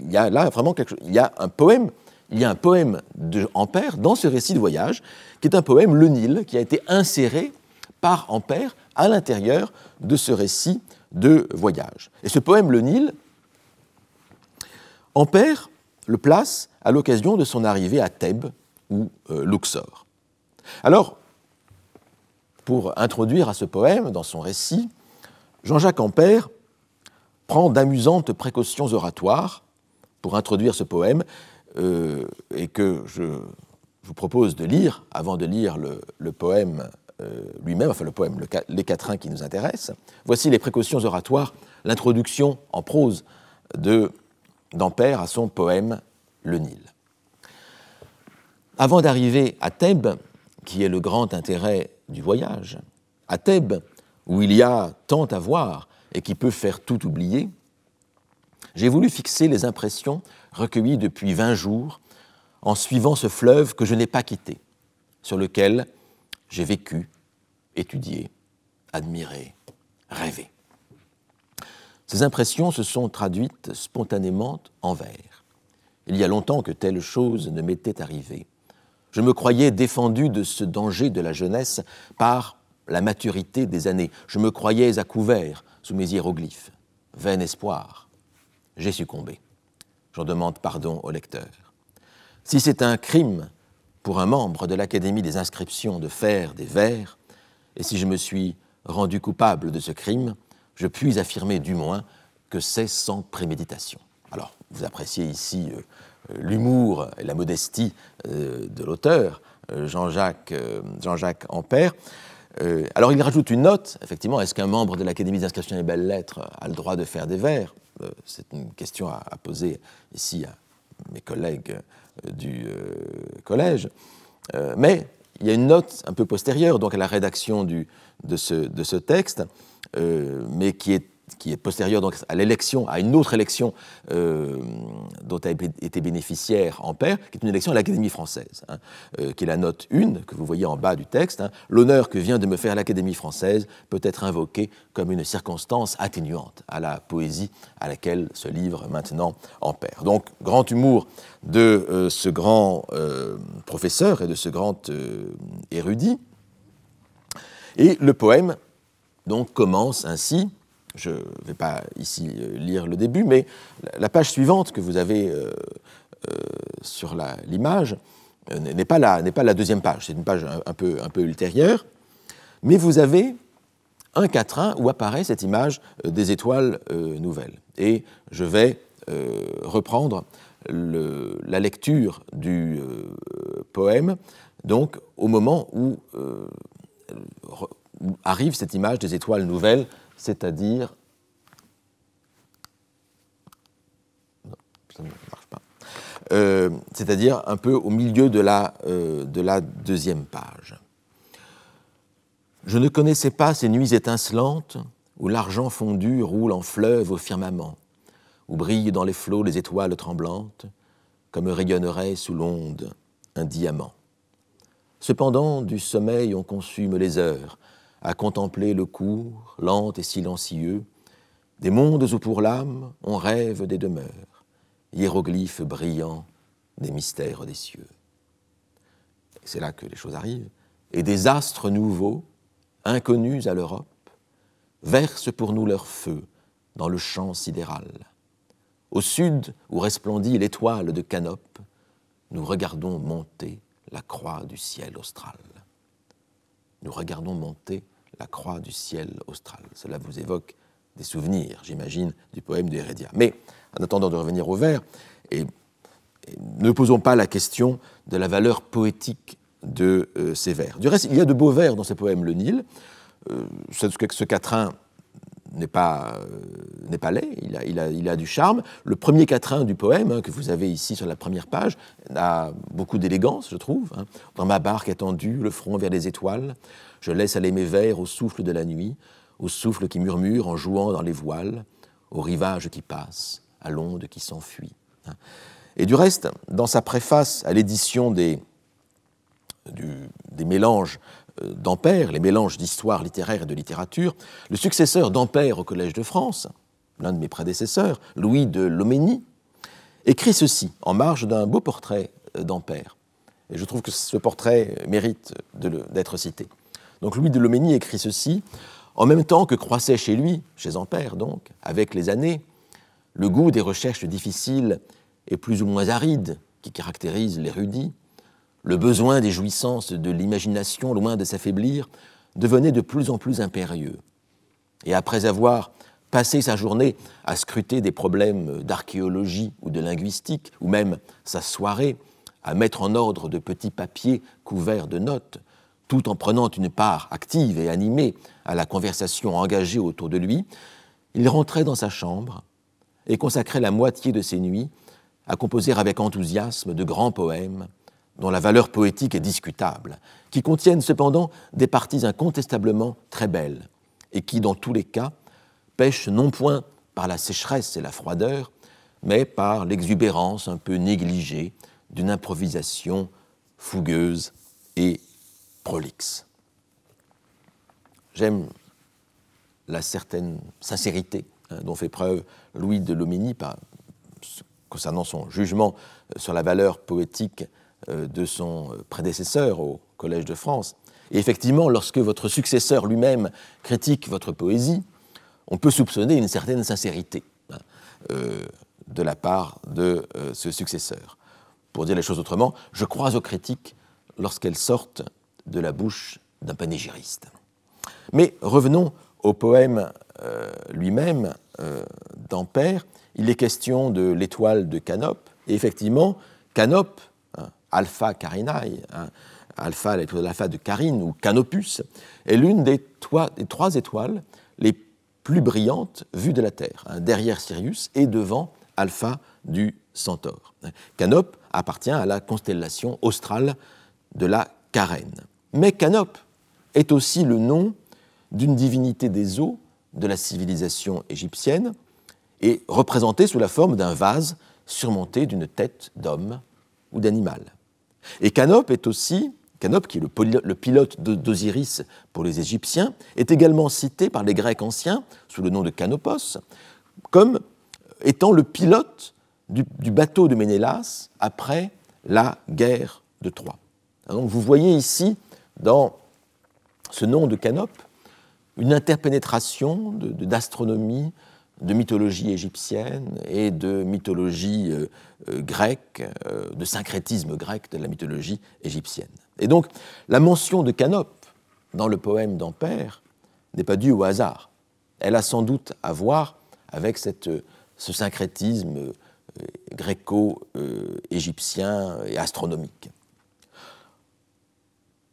il y a là vraiment quelque chose. Il y a un poème, il y a un poème de Ampère dans ce récit de voyage qui est un poème Le Nil qui a été inséré par Ampère à l'intérieur de ce récit de voyage. Et ce poème Le Nil, Ampère le place à l'occasion de son arrivée à Thèbes ou euh, Luxor. Alors, pour introduire à ce poème, dans son récit, Jean-Jacques Ampère prend d'amusantes précautions oratoires pour introduire ce poème euh, et que je vous propose de lire avant de lire le, poème euh, lui-même, enfin le poème, les quatrains qui nous intéressent. Voici les précautions oratoires, l'introduction en prose de d'Ampère à son poème Le Nil. Avant d'arriver à Thèbes, qui est le grand intérêt du voyage, à Thèbes, où il y a tant à voir et qui peut faire tout oublier, j'ai voulu fixer les impressions recueillies depuis vingt jours en suivant ce fleuve que je n'ai pas quitté, sur lequel j'ai vécu, étudié, admiré, rêvé. Ces impressions se sont traduites spontanément en vers. Il y a longtemps que telle chose ne m'était arrivée. Je me croyais défendu de ce danger de la jeunesse par la maturité des années. Je me croyais à couvert sous mes hiéroglyphes. Vain espoir. J'ai succombé. J'en demande pardon au lecteur. Si c'est un crime pour un membre de l'Académie des inscriptions de faire des vers, et si je me suis rendu coupable de ce crime, je puis affirmer du moins que c'est sans préméditation. Alors, vous appréciez ici euh, euh, l'humour et la modestie euh, de l'auteur, Jean-Jacques Jean Ampère. alors, il rajoute une note, effectivement, est-ce qu'un membre de l'Académie d'inscription des belles-lettres a le droit de faire des vers? C'est une question à, poser ici à mes collègues du collège. mais il y a une note un peu postérieure donc à la rédaction de, ce, de, ce, texte, euh, mais qui est qui est postérieure donc à l'élection, à une autre élection euh, dont a été bénéficiaire Ampère, qui est une élection à l'Académie française, hein, euh, qui est la note 1 que vous voyez en bas du texte. Hein. L'honneur que vient de me faire l'Académie française peut être invoqué comme une circonstance atténuante à la poésie à laquelle se livre maintenant Ampère. Donc, grand humour de euh, ce grand professeur et de ce grand érudit. Et le poème donc commence ainsi je ne vais pas ici euh, lire le début, mais la page suivante que vous avez euh, euh, sur l'image n'est pas, la, deuxième page, c'est une page un, peu, un peu ultérieure, mais vous avez un quatrain où apparaît cette image des étoiles nouvelles. Et je vais reprendre la lecture du poème, donc au moment où arrive cette image des étoiles nouvelles c'est-à-dire euh, c'est-à-dire un peu au milieu de la, euh, de la deuxième page. Je ne connaissais pas ces nuits étincelantes où l'argent fondu roule en fleuve au firmament, où brillent dans les flots les étoiles tremblantes, comme rayonnerait sous l'onde un diamant. Cependant, du sommeil on consume les heures, à contempler le cours, lent et silencieux, des mondes où pour l'âme on rêve des demeures, hiéroglyphes brillants des mystères des cieux. C'est là que les choses arrivent. Et des astres nouveaux, inconnus à l'Europe, versent pour nous leur feu dans le champ sidéral. Au sud, où resplendit l'étoile de Canope, nous regardons monter la croix du ciel austral. Nous regardons monter la croix du ciel austral. Cela vous évoque des souvenirs, j'imagine, du poème de Heredia. Mais en attendant de revenir au vers, et, ne posons pas la question de la valeur poétique de euh, ces vers. Du reste, il y a de beaux vers dans ces poèmes, le Nil. Euh, ce, ce quatrain n'est pas, euh, n'est pas laid, il a, a, du charme. Le premier quatrain du poème, hein, que vous avez ici sur la première page, a beaucoup d'élégance, je trouve. Hein. Dans ma barque étendue, le front vers les étoiles, je laisse aller mes vers au souffle de la nuit, au souffle qui murmure en jouant dans les voiles, au rivage qui passe, à l'onde qui s'enfuit. Hein. Et du reste, dans sa préface à l'édition des, des mélanges euh, d'Ampère, les mélanges d'histoire littéraire et de littérature, le successeur d'Ampère au Collège de France, l'un de mes prédécesseurs, Louis de Loménie, écrit ceci en marge d'un beau portrait euh, d'Ampère. Et je trouve que ce portrait mérite d'être cité. Donc Louis de Loménie écrit ceci En même temps que croissait chez lui, chez Ampère donc, avec les années, le goût des recherches difficiles et plus ou moins arides qui caractérisent l'érudit, le besoin des jouissances de l'imagination, loin de s'affaiblir, devenait de plus en plus impérieux. Et après avoir passé sa journée à scruter des problèmes d'archéologie ou de linguistique, ou même sa soirée à mettre en ordre de petits papiers couverts de notes, tout en prenant une part active et animée à la conversation engagée autour de lui, il rentrait dans sa chambre et consacrait la moitié de ses nuits à composer avec enthousiasme de grands poèmes dont la valeur poétique est discutable, qui contiennent cependant des parties incontestablement très belles, et qui, dans tous les cas, pêchent non point par la sécheresse et la froideur, mais par l'exubérance un peu négligée d'une improvisation fougueuse et prolixe. J'aime la certaine sincérité hein, dont fait preuve Louis de Lomini concernant son jugement euh, sur la valeur poétique euh, de son euh, prédécesseur au Collège de France. Et effectivement, lorsque votre successeur lui-même critique votre poésie, on peut soupçonner une certaine sincérité hein, de la part de ce successeur. Pour dire les choses autrement, je crois aux critiques lorsqu'elles sortent de la bouche d'un panégyriste. Mais revenons au poème euh, lui-même euh, d'Ampère. Il est question de l'étoile de Canope. Et effectivement, Canope, hein, Alpha Carinae, hein, Alpha, l'alpha de Carine ou Canopus, est l'une des, des, trois étoiles les plus brillantes vues de la Terre, hein, derrière Sirius et devant Alpha du Centaure. Canope appartient à la constellation australe de la Carène. Mais Canope est aussi le nom d'une divinité des eaux de la civilisation égyptienne et représenté sous la forme d'un vase surmonté d'une tête d'homme ou d'animal. Et Canop Canop, qui est le pilote d'Osiris pour les Égyptiens, est également cité par les Grecs anciens sous le nom de Canopos comme étant le pilote du, bateau de Ménélas après la guerre de Troie. Donc vous voyez ici, dans ce nom de Canop, une interpénétration d'astronomie, de, mythologie égyptienne et de mythologie euh, euh, grecque, euh, de syncrétisme grec de la mythologie égyptienne. Et donc, la mention de Canop dans le poème d'Ampère n'est pas due au hasard. Elle a sans doute à voir avec cette, ce syncrétisme gréco-égyptien et astronomique.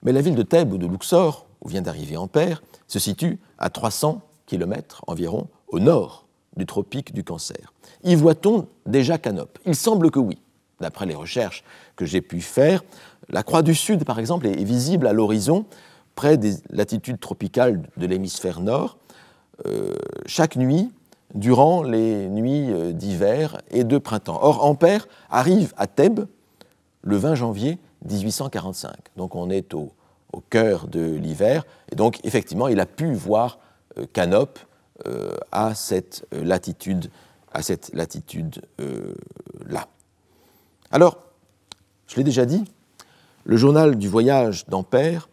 Mais la ville de Thèbes ou de Luxor, où vient d'arriver Ampère, se situe à 300 km environ au nord du tropique du Cancer. Y voit-on déjà Canop Il semble que oui. D'après les recherches que j'ai pu faire, la croix du Sud, par exemple, est visible à l'horizon, près des latitudes tropicales de l'hémisphère nord, euh, chaque nuit durant les nuits euh, d'hiver et de printemps. Or, Ampère arrive à Thèbes le 20 janvier 1845. Donc on est au, cœur de l'hiver. Et donc, effectivement, il a pu voir euh, Canop euh, à cette euh, latitude, à cette latitude là. Alors, je l'ai déjà dit, le journal du voyage d'Ampère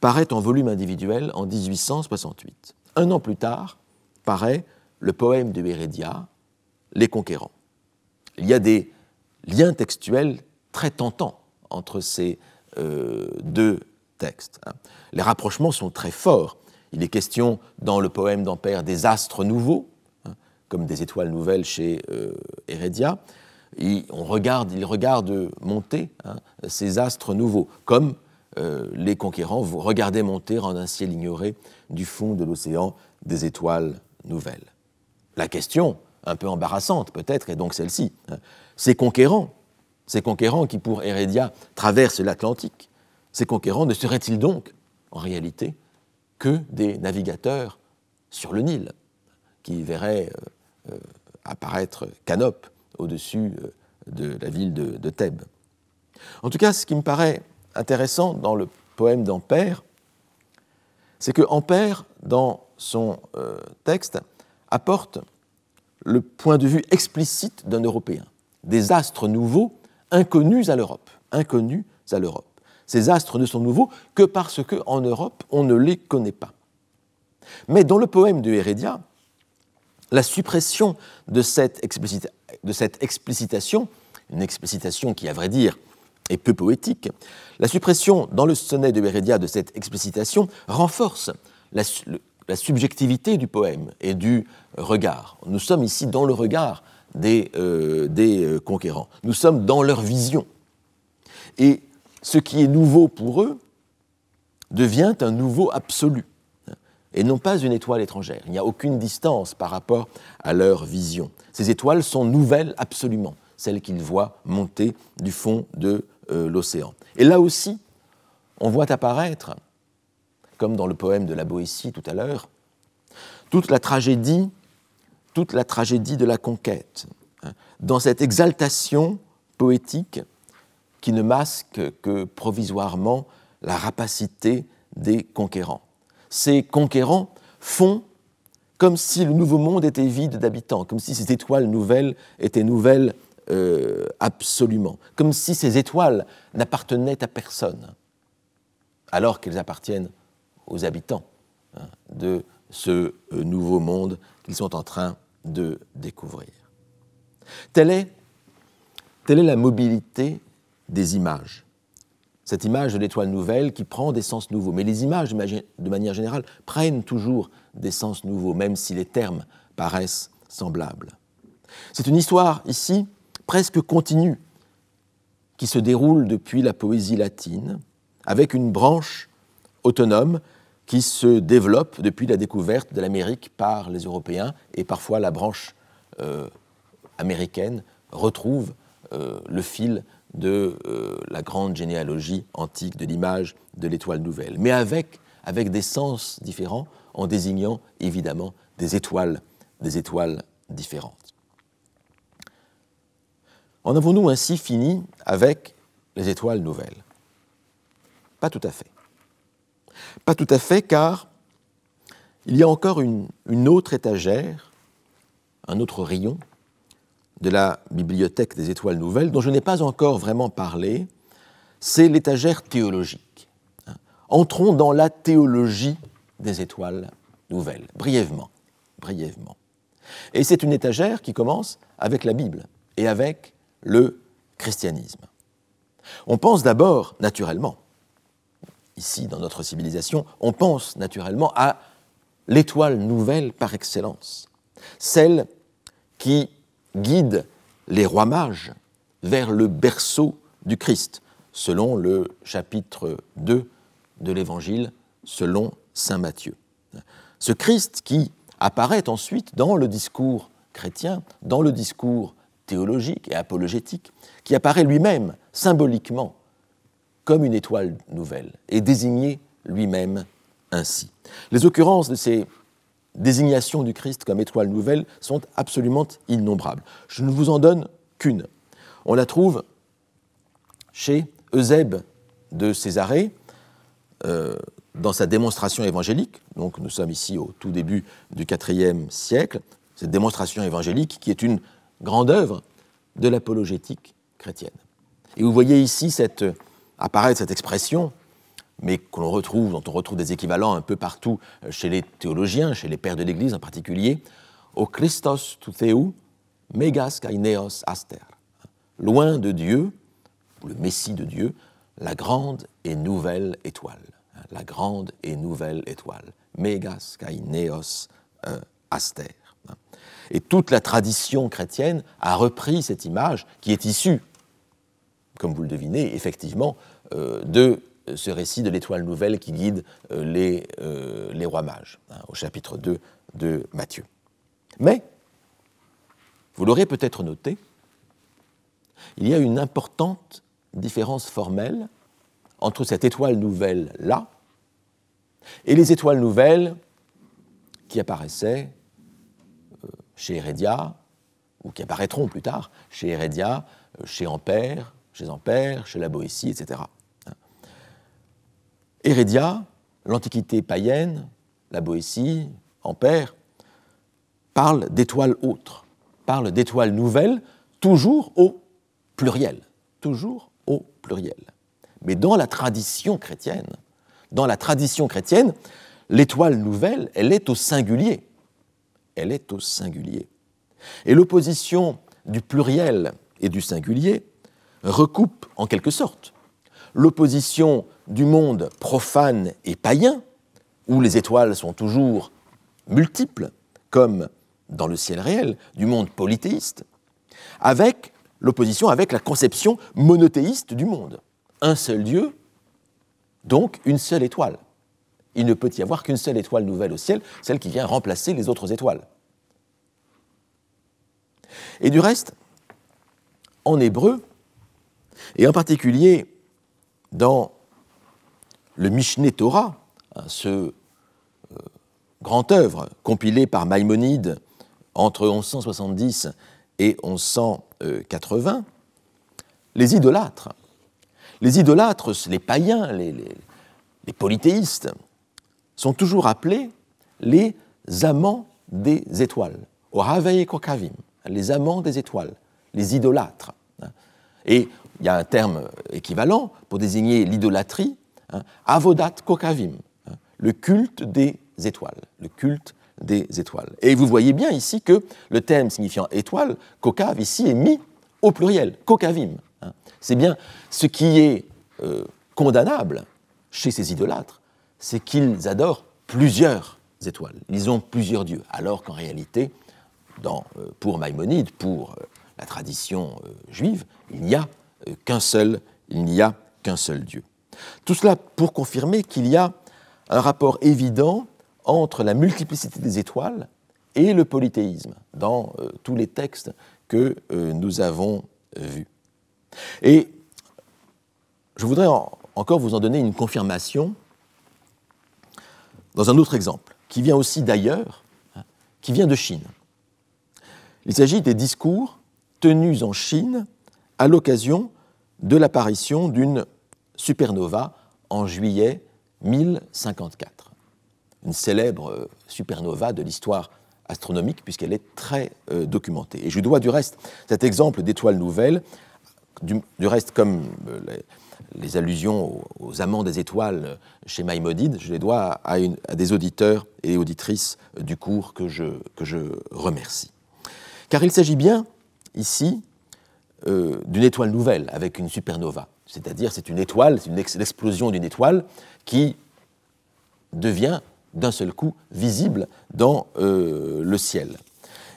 paraît en volume individuel en 1868. Un an plus tard, paraît le poème de Hérédia, Les Conquérants. Il y a des liens textuels très tentants entre ces deux texte. Hein. Les rapprochements sont très forts. Il est question dans le poème d'Ampère des astres nouveaux, hein, comme des étoiles nouvelles chez euh, Hérédia. on regarde, il regarde monter hein, ces astres nouveaux, comme euh, les conquérants regardaient monter en un ciel ignoré du fond de l'océan des étoiles nouvelles. La question, un peu embarrassante peut-être, est donc celle-ci. Ces conquérants, ces conquérants qui pour Hérédia traversent l'Atlantique, ces conquérants ne seraient-ils donc, en réalité, que des navigateurs sur le Nil, qui verraient euh, euh, apparaître Canop au-dessus euh, de la ville de, Thèbes? En tout cas, ce qui me paraît intéressant dans le poème d'Ampère, c'est que Ampère, dans son texte, apporte le point de vue explicite d'un Européen, des astres nouveaux inconnus à l'Europe, inconnus à l'Europe. Ces astres ne sont nouveaux que parce qu'en Europe, on ne les connaît pas. Mais dans le poème de Hérédia, la suppression de cette, de cette explicitation, une explicitation qui, à vrai dire, est peu poétique, la suppression dans le sonnet de Hérédia de cette explicitation renforce la, subjectivité du poème et du regard. Nous sommes ici dans le regard des, euh, des euh, conquérants. Nous sommes dans leur vision. Et ce qui est nouveau pour eux devient un nouveau absolu, et non pas une étoile étrangère. Il n'y a aucune distance par rapport à leur vision. Ces étoiles sont nouvelles absolument, celles qu'ils voient monter du fond de euh, l'océan. Et là aussi, on voit apparaître, comme dans le poème de la Boétie tout à l'heure, toute la tragédie, toute la tragédie de la conquête, hein, dans cette exaltation poétique qui ne masque que provisoirement la rapacité des conquérants. Ces conquérants font comme si le nouveau monde était vide d'habitants, comme si ces étoiles nouvelles étaient nouvelles euh, absolument, comme si ces étoiles n'appartenaient à personne, alors qu'elles appartiennent aux habitants hein, de ce euh, nouveau monde qu'ils sont en train de découvrir. Telle est, telle est la mobilité des images. Cette image de l'étoile nouvelle qui prend des sens nouveaux. Mais les images, de manière générale, prennent toujours des sens nouveaux, même si les termes paraissent semblables. C'est une histoire ici presque continue qui se déroule depuis la poésie latine, avec une branche autonome qui se développe depuis la découverte de l'Amérique par les Européens, et parfois la branche euh, américaine retrouve euh, le fil de euh, la grande généalogie antique de l'image de l'étoile nouvelle, mais avec avec des sens différents, en désignant évidemment des étoiles, des étoiles différentes. En avons-nous ainsi fini avec les étoiles nouvelles? Pas tout à fait. Pas tout à fait car il y a encore une, autre étagère, un autre rayon de la bibliothèque des étoiles nouvelles dont je n'ai pas encore vraiment parlé, c'est l'étagère théologique. Entrons dans la théologie des étoiles nouvelles, brièvement, brièvement. Et c'est une étagère qui commence avec la Bible et avec le christianisme. On pense d'abord, naturellement, ici dans notre civilisation, on pense naturellement à l'étoile nouvelle par excellence, celle qui guide les rois mages vers le berceau du Christ, selon le chapitre 2 de l'Évangile, selon Saint Matthieu. Ce Christ qui apparaît ensuite dans le discours chrétien, dans le discours théologique et apologétique, qui apparaît lui-même symboliquement comme une étoile nouvelle et désigné lui-même ainsi. Les occurrences de ces désignations du Christ comme étoile nouvelle sont absolument innombrables. Je ne vous en donne qu'une. On la trouve chez Eusèbe de Césarée, euh, dans sa démonstration évangélique. Donc nous sommes ici au tout début du IVe siècle. Cette démonstration évangélique qui est une grande œuvre de l'apologétique chrétienne. Et vous voyez ici cette, apparaître cette expression, mais retrouve, dont on retrouve des équivalents un peu partout chez les théologiens, chez les pères de l'Église en particulier, au Christos tu theu, megas kaineos aster. Loin de Dieu, le Messie de Dieu, la grande et nouvelle étoile. La grande et nouvelle étoile. Megas kaineos euh, aster. Et toute la tradition chrétienne a repris cette image qui est issue, comme vous le devinez, effectivement, euh, de ce récit de l'étoile nouvelle qui guide euh, les, euh, les rois mages, hein, au chapitre 2 de Matthieu. Mais, vous l'aurez peut-être noté, il y a une importante différence formelle entre cette étoile nouvelle-là et les étoiles nouvelles qui apparaissaient chez Hérédia, ou qui apparaîtront plus tard chez Hérédia, chez Ampère, chez Ampère, chez la Boétie, etc. Hérédia, l'Antiquité païenne, la Boétie, Ampère, parle d'étoiles autres, parle d'étoiles nouvelles, toujours au pluriel, toujours au pluriel. Mais dans la tradition chrétienne, dans la tradition chrétienne, l'étoile nouvelle, elle est au singulier elle est au singulier. Et l'opposition du pluriel et du singulier recoupe en quelque sorte l'opposition du monde profane et païen, où les étoiles sont toujours multiples, comme dans le ciel réel, du monde polythéiste, avec l'opposition avec la conception monothéiste du monde. Un seul Dieu, donc une seule étoile il ne peut y avoir qu'une seule étoile nouvelle au ciel, celle qui vient remplacer les autres étoiles. Et du reste, en hébreu, et en particulier dans le Mishneh Torah, hein, ce euh, grand œuvre compilé par Maïmonide entre 1170 et 1180, les idolâtres, les idolâtres, les païens, les polythéistes, sont toujours appelés les amants des étoiles, les amants des étoiles, les idolâtres. Et il y a un terme équivalent pour désigner l'idolâtrie, hein, avodat kokavim, hein, le culte des étoiles, le culte des étoiles. Et vous voyez bien ici que le terme signifiant étoile, kokav, ici est mis au pluriel, kokavim. Hein. C'est bien ce qui est euh, condamnable chez ces idolâtres, c'est qu'ils adorent plusieurs étoiles. Ils ont plusieurs dieux, alors qu'en réalité, euh, pour Maïmonide, pour euh, la tradition euh, juive, il n'y a qu'un seul, il n'y a qu'un seul Dieu. Tout cela pour confirmer qu'il y a un rapport évident entre la multiplicité des étoiles et le polythéisme dans tous les textes que nous avons vus. Et je voudrais encore vous en donner une confirmation dans un autre exemple, qui vient aussi d'ailleurs, hein, qui vient de Chine. Il s'agit des discours tenus en Chine à l'occasion de l'apparition d'une supernova en juillet 1054. Une célèbre supernova de l'histoire astronomique puisqu'elle est très euh, documentée. Et je dois du reste cet exemple d'étoile nouvelle, du, reste comme euh, les, allusions aux, amants des étoiles chez Maïmonide, je les dois à, des auditeurs et auditrices du cours que je, que je remercie. Car il s'agit bien ici euh, d'une étoile nouvelle avec une supernova. C'est-à-dire c'est une étoile, c'est l'explosion d'une étoile qui devient d'un seul coup visible dans euh, le ciel.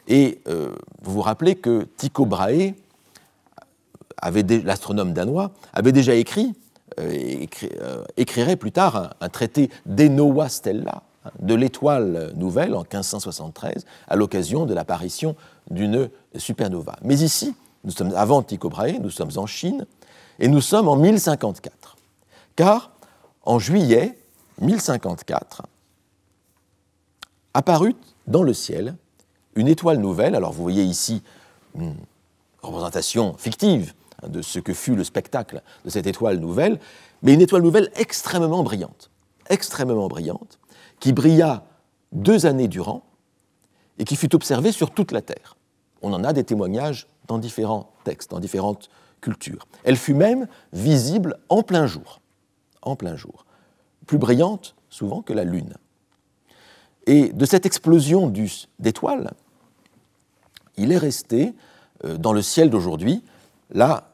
Et euh, vous vous rappelez que Tycho Brahe, l'astronome danois, avait déjà écrit, écrirait plus tard un, traité d'Enoa Stella, hein, de l'étoile nouvelle en 1573, à l'occasion de l'apparition d'une supernova. Mais ici, nous sommes avant Tycho Brahe, nous sommes en Chine, et nous sommes en 1054. Car en juillet 1054, apparut dans le ciel une étoile nouvelle. Alors vous voyez ici une représentation fictive de ce que fut le spectacle de cette étoile nouvelle, mais une étoile nouvelle extrêmement brillante, extrêmement brillante, qui brilla deux années durant et qui fut observée sur toute la Terre. On en a des témoignages dans différents textes, dans différentes cultures. Elle fut même visible en plein jour, en plein jour, plus brillante souvent que la Lune. Et de cette explosion d'étoiles, il est resté euh, dans le ciel d'aujourd'hui la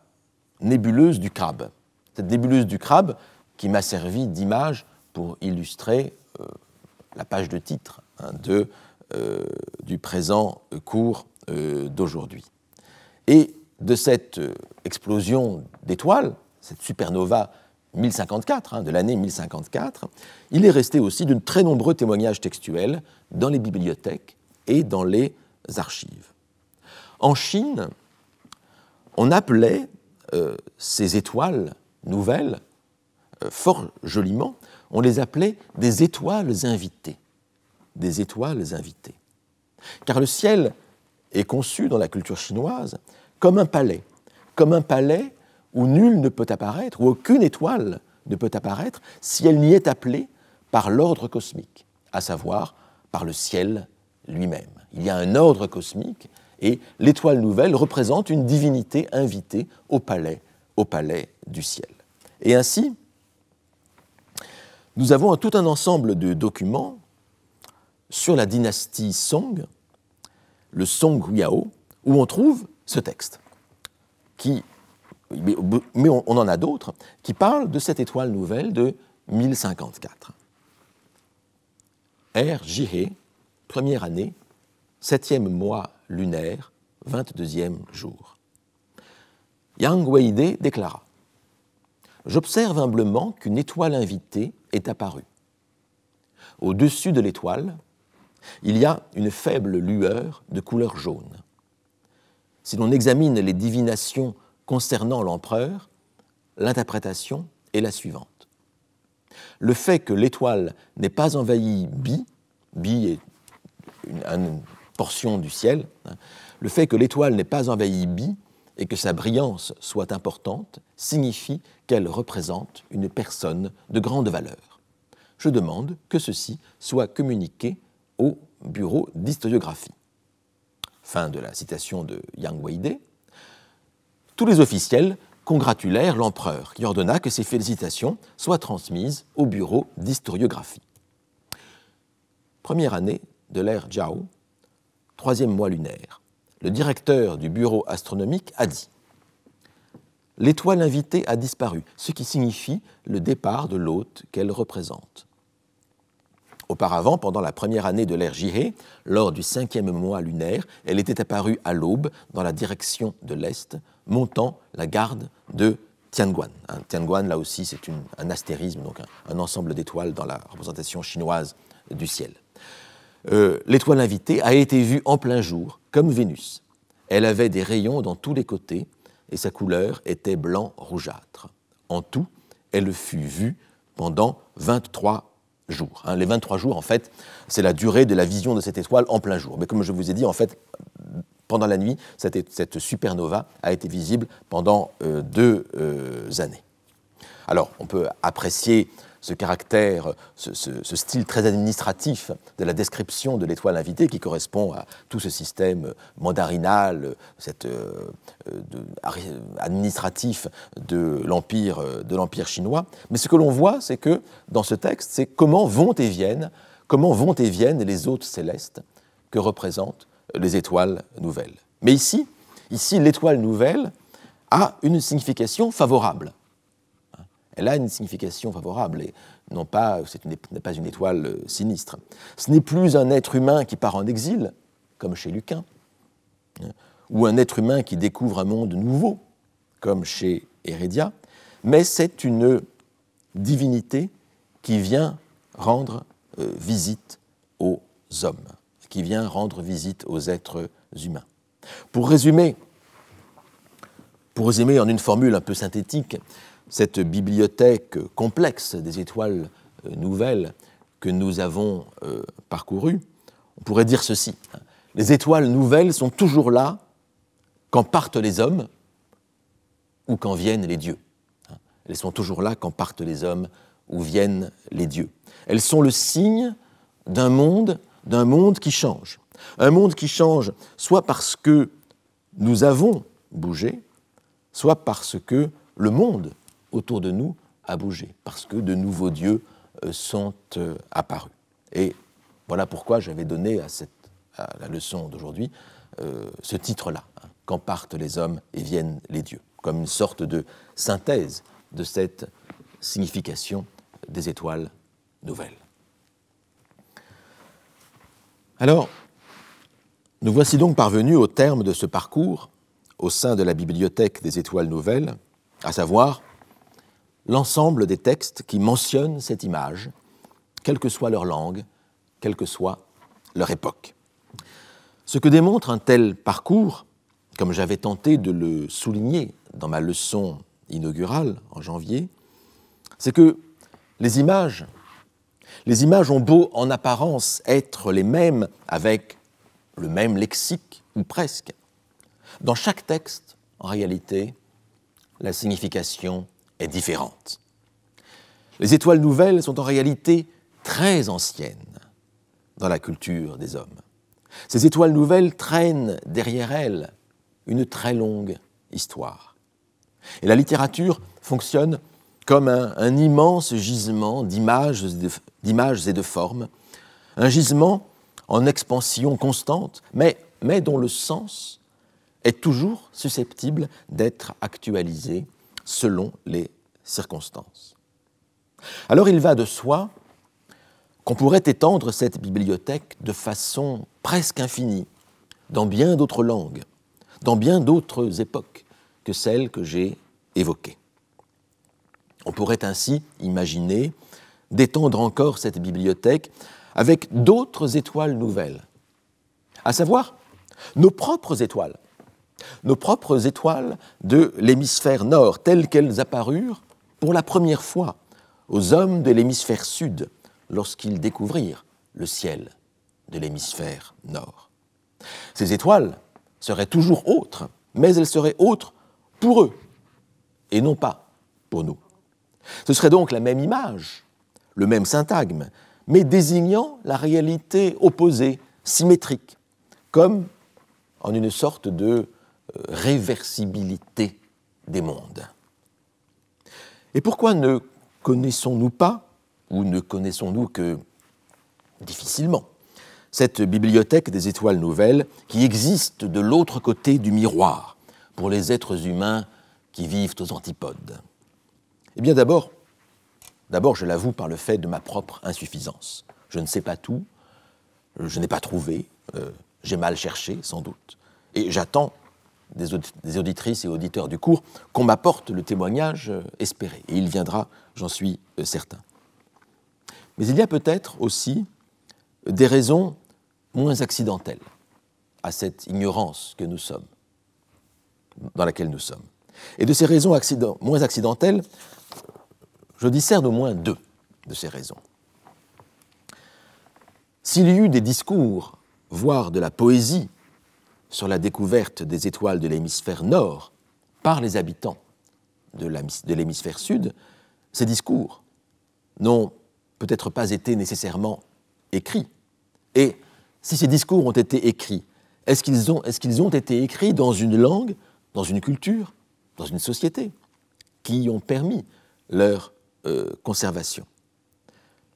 nébuleuse du crabe. Cette nébuleuse du crabe qui m'a servi d'image pour illustrer euh, la page de titre hein, euh, du présent cours d'aujourd'hui. Et de cette explosion d'étoiles, cette supernova 1054, hein, de l'année 1054, il est resté aussi de très nombreux témoignages textuels dans les bibliothèques et dans les archives. En Chine, on appelait euh, ces étoiles nouvelles, euh, fort joliment, on les appelait des étoiles invitées. Des étoiles invitées. Car le ciel est conçu dans la culture chinoise comme un palais, comme un palais où nul ne peut apparaître, où aucune étoile ne peut apparaître si elle n'y est appelée par l'ordre cosmique, à savoir par le ciel lui-même. Il y a un ordre cosmique et l'étoile nouvelle représente une divinité invitée au palais, au palais du ciel. Et ainsi, nous avons tout un ensemble de documents sur la dynastie Song, le Song Yao, où on trouve ce texte, qui mais on, en a d'autres qui parlent de cette étoile nouvelle de 1054. R. Jihé, première année, septième mois lunaire, 22e jour. Yang Weide déclara J'observe humblement qu'une étoile invitée est apparue. Au-dessus de l'étoile, il y a une faible lueur de couleur jaune. Si l'on examine les divinations concernant l'empereur, l'interprétation est la suivante. Le fait que l'étoile n'ait pas envahi Bi, Bi est une, portion du ciel, hein, le fait que l'étoile n'ait pas envahi Bi et que sa brillance soit importante signifie qu'elle représente une personne de grande valeur. Je demande que ceci soit communiqué au bureau d'historiographie. Fin de la citation de Yang Weide tous les officiels congratulèrent l'empereur, qui ordonna que ces félicitations soient transmises au bureau d'historiographie. Première année de l'ère Zhao, troisième mois lunaire. Le directeur du bureau astronomique a dit L'étoile invitée a disparu, ce qui signifie le départ de l'hôte qu'elle représente. Auparavant, pendant la première année de l'ère Jihé, lors du cinquième mois lunaire, elle était apparue à l'aube dans la direction de l'Est, montant la garde de Tianguan. Tianguan, là aussi, c'est un astérisme, donc un, ensemble d'étoiles dans la représentation chinoise du ciel. Euh, l'étoile invitée a été vue en plein jour, comme Vénus. Elle avait des rayons dans tous les côtés et sa couleur était blanc rougeâtre. En tout, elle fut vue pendant 23 jours. Hein. Les 23 jours, en fait, c'est la durée de la vision de cette étoile en plein jour. Mais comme je vous ai dit, en fait, pendant la nuit, cette, supernova a été visible pendant euh, deux euh, années. Alors, on peut apprécier ce caractère, ce, style très administratif de la description de l'étoile invitée qui correspond à tout ce système mandarinal, cet euh, administratif de l'empire de l'empire chinois. Mais ce que l'on voit, c'est que dans ce texte, c'est comment vont et viennent, comment vont et viennent les hôtes célestes que représentent les étoiles nouvelles. Mais ici, ici l'étoile nouvelle a une signification favorable elle a une signification favorable et non pas, ce n'est pas une étoile euh, sinistre. Ce n'est plus un être humain qui part en exil, comme chez Lucain, hein, ou un être humain qui découvre un monde nouveau, comme chez Hérédia, mais c'est une divinité qui vient rendre euh, visite aux hommes, qui vient rendre visite aux êtres humains. Pour résumer, pour résumer en une formule un peu synthétique, cette bibliothèque complexe des étoiles euh, nouvelles que nous avons euh, parcourue, on pourrait dire ceci. Les étoiles nouvelles sont toujours là quand partent les hommes ou quand viennent les dieux. Elles sont toujours là quand partent les hommes ou viennent les dieux. Elles sont le signe d'un monde, d'un monde qui change. Un monde qui change soit parce que nous avons bougé, soit parce que le monde autour de nous a bougé, parce que de nouveaux dieux euh, sont euh, apparus. Et voilà pourquoi j'avais donné à, cette, la leçon d'aujourd'hui euh, ce titre-là, hein, Quand partent les hommes et viennent les dieux, comme une sorte de synthèse de cette signification des étoiles nouvelles. Alors, nous voici donc parvenus au terme de ce parcours au sein de la bibliothèque des étoiles nouvelles, à savoir l'ensemble des textes qui mentionnent cette image, quelle que soit leur langue, quelle que soit leur époque. Ce que démontre un tel parcours, comme j'avais tenté de le souligner dans ma leçon inaugurale en janvier, c'est que les images, les images ont beau en apparence être les mêmes avec le même lexique ou presque, dans chaque texte, en réalité, la signification est différente. Les étoiles nouvelles sont en réalité très anciennes dans la culture des hommes. Ces étoiles nouvelles traînent derrière elles une très longue histoire. Et la littérature fonctionne comme un, immense gisement d'images et de formes, un gisement en expansion constante, mais, mais dont le sens est toujours susceptible d'être actualisé selon les circonstances. Alors il va de soi qu'on pourrait étendre cette bibliothèque de façon presque infinie dans bien d'autres langues, dans bien d'autres époques que celles que j'ai évoquées. On pourrait ainsi imaginer d'étendre encore cette bibliothèque avec d'autres étoiles nouvelles, à savoir nos propres étoiles, nos propres étoiles de l'hémisphère nord, telles qu'elles apparurent pour la première fois aux hommes de l'hémisphère sud lorsqu'ils découvrirent le ciel de l'hémisphère nord. Ces étoiles seraient toujours autres, mais elles seraient autres pour eux et non pas pour nous. Ce serait donc la même image, le même syntagme, mais désignant la réalité opposée, symétrique, comme en une sorte de réversibilité des mondes. Et pourquoi ne connaissons-nous pas, ou ne connaissons-nous que difficilement, cette bibliothèque des étoiles nouvelles qui existe de l'autre côté du miroir pour les êtres humains qui vivent aux antipodes? Eh bien d'abord, d'abord je l'avoue par le fait de ma propre insuffisance. Je ne sais pas tout, je n'ai pas trouvé, euh, j'ai mal cherché sans doute, et j'attends des auditrices et auditeurs du cours qu'on m'apporte le témoignage euh, espéré. Et il viendra, j'en suis euh, certain. Mais il y a peut-être aussi des raisons moins accidentelles à cette ignorance que nous sommes, dans laquelle nous sommes. Et de ces raisons moins accidentelles, je discerne au moins deux de ces raisons. s'il y eut des discours, voire de la poésie, sur la découverte des étoiles de l'hémisphère nord par les habitants de l'hémisphère sud, ces discours n'ont peut-être pas été nécessairement écrits. Et si ces discours ont été écrits, est-ce qu'ils ont, été écrits dans une langue, dans une culture, dans une société qui ont permis leur euh, conservation?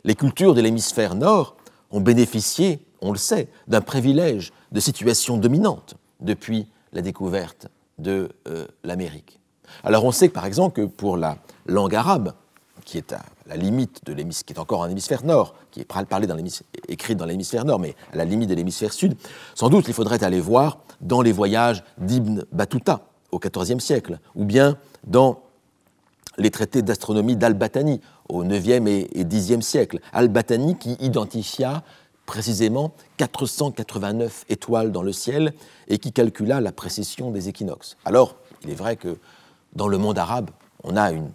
Les cultures de l'hémisphère nord ont bénéficié, on le sait, d'un privilège de situation dominante depuis la découverte de euh, l'Amérique. Alors on sait par exemple que pour la langue arabe, qui est à la limite de l'hémisphère, qui est encore en hémisphère nord, qui est parlé dans écrite dans l'hémisphère nord, mais à la limite de l'hémisphère sud, sans doute il faudrait aller voir dans les voyages d'Ibn Battuta au XIVe siècle, ou bien dans les traités d'astronomie d'Al-Batani au IXe et Xe siècle. Al-Batani qui identifia précisément 489 étoiles dans le ciel et qui calcula la précession des équinoxes. Alors, il est vrai que dans le monde arabe, on a une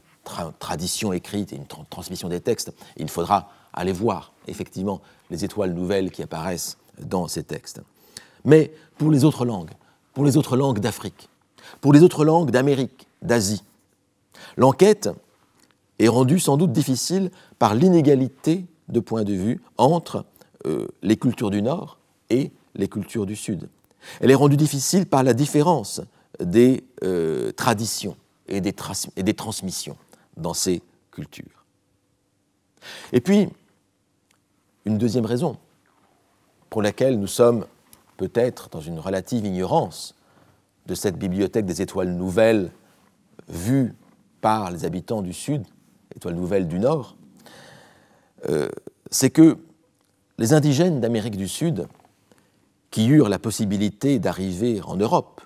tradition écrite et une transmission des textes. il faudra aller voir effectivement les étoiles nouvelles qui apparaissent dans ces textes. Mais pour les autres langues, pour les autres langues d'Afrique, pour les autres langues d'Amérique, d'Asie, l'enquête est rendue sans doute difficile par l'inégalité de point de vue entre euh, les cultures du Nord et les cultures du Sud. Elle est rendue difficile par la différence des euh, traditions et des, transmissions dans ces cultures. Et puis, une deuxième raison pour laquelle nous sommes peut-être dans une relative ignorance de cette bibliothèque des étoiles nouvelles vue par les habitants du Sud, étoiles nouvelles du Nord, euh, c'est que les indigènes d'Amérique du Sud, qui eurent la possibilité d'arriver en Europe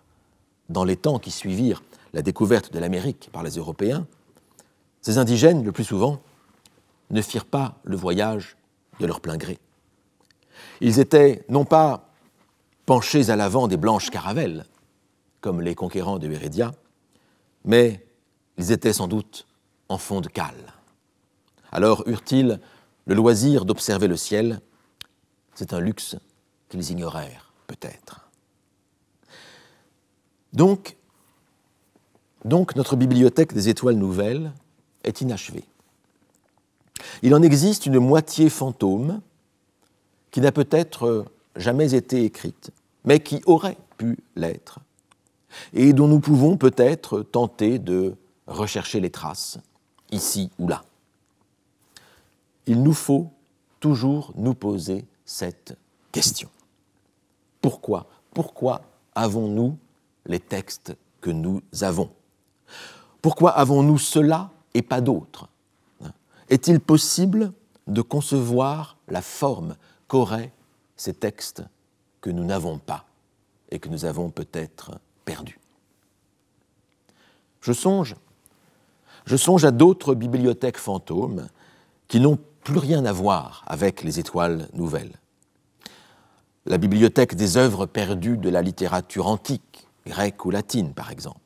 dans les temps qui suivirent la découverte de l'Amérique par les Européens, ces indigènes, le plus souvent, ne firent pas le voyage de leur plein gré. Ils étaient non pas penchés à l'avant des blanches caravelles, comme les conquérants de Hérédia, mais ils étaient sans doute en fond de cale. Alors eurent-ils le loisir d'observer le ciel C'est un luxe qu'ils ignorèrent peut-être. Donc, notre bibliothèque des étoiles nouvelles est inachevé. Il en existe une moitié fantôme qui n'a peut-être jamais été écrite, mais qui aurait pu l'être, et dont nous pouvons peut-être tenter de rechercher les traces, ici ou là. Il nous faut toujours nous poser cette question. Pourquoi Pourquoi avons-nous les textes que nous avons? Pourquoi avons-nous cela et pas d'autres? Est-il possible de concevoir la forme qu'auraient ces textes que nous n'avons pas et que nous avons peut-être perdus? Je songe, je songe à d'autres bibliothèques fantômes qui n'ont plus rien à voir avec les étoiles nouvelles. La bibliothèque des œuvres perdues de la littérature antique, grecque ou latine par exemple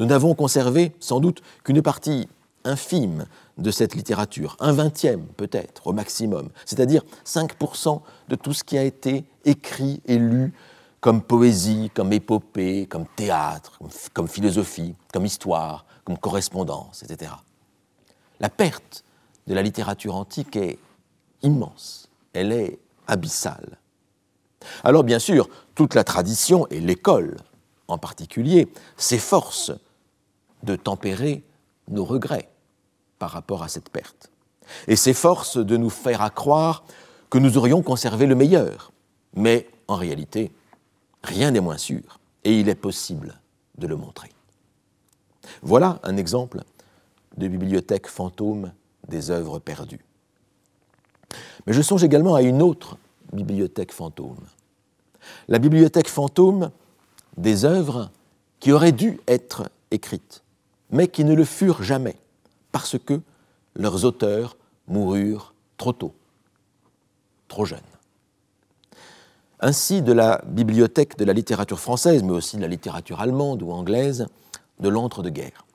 nous n'avons conservé sans doute qu'une partie infime de cette littérature, un vingtième peut-être au maximum, c'est-à-dire 5% de tout ce qui a été écrit et lu comme poésie, comme épopée, comme théâtre, comme philosophie, comme histoire, comme correspondance, etc. La perte de la littérature antique est immense, elle est abyssale. Alors bien sûr, toute la tradition et l'école en particulier s'efforcent de tempérer nos regrets par rapport à cette perte, et s'efforce de nous faire accroire que nous aurions conservé le meilleur. Mais en réalité, rien n'est moins sûr, et il est possible de le montrer. Voilà un exemple de bibliothèque fantôme des œuvres perdues. Mais je songe également à une autre bibliothèque fantôme, la bibliothèque fantôme des œuvres qui auraient dû être écrites mais qui ne le furent jamais, parce que leurs auteurs moururent trop tôt, trop jeunes. Ainsi de la bibliothèque de la littérature française, mais aussi de la littérature allemande ou anglaise, de l'entre-deux-guerres.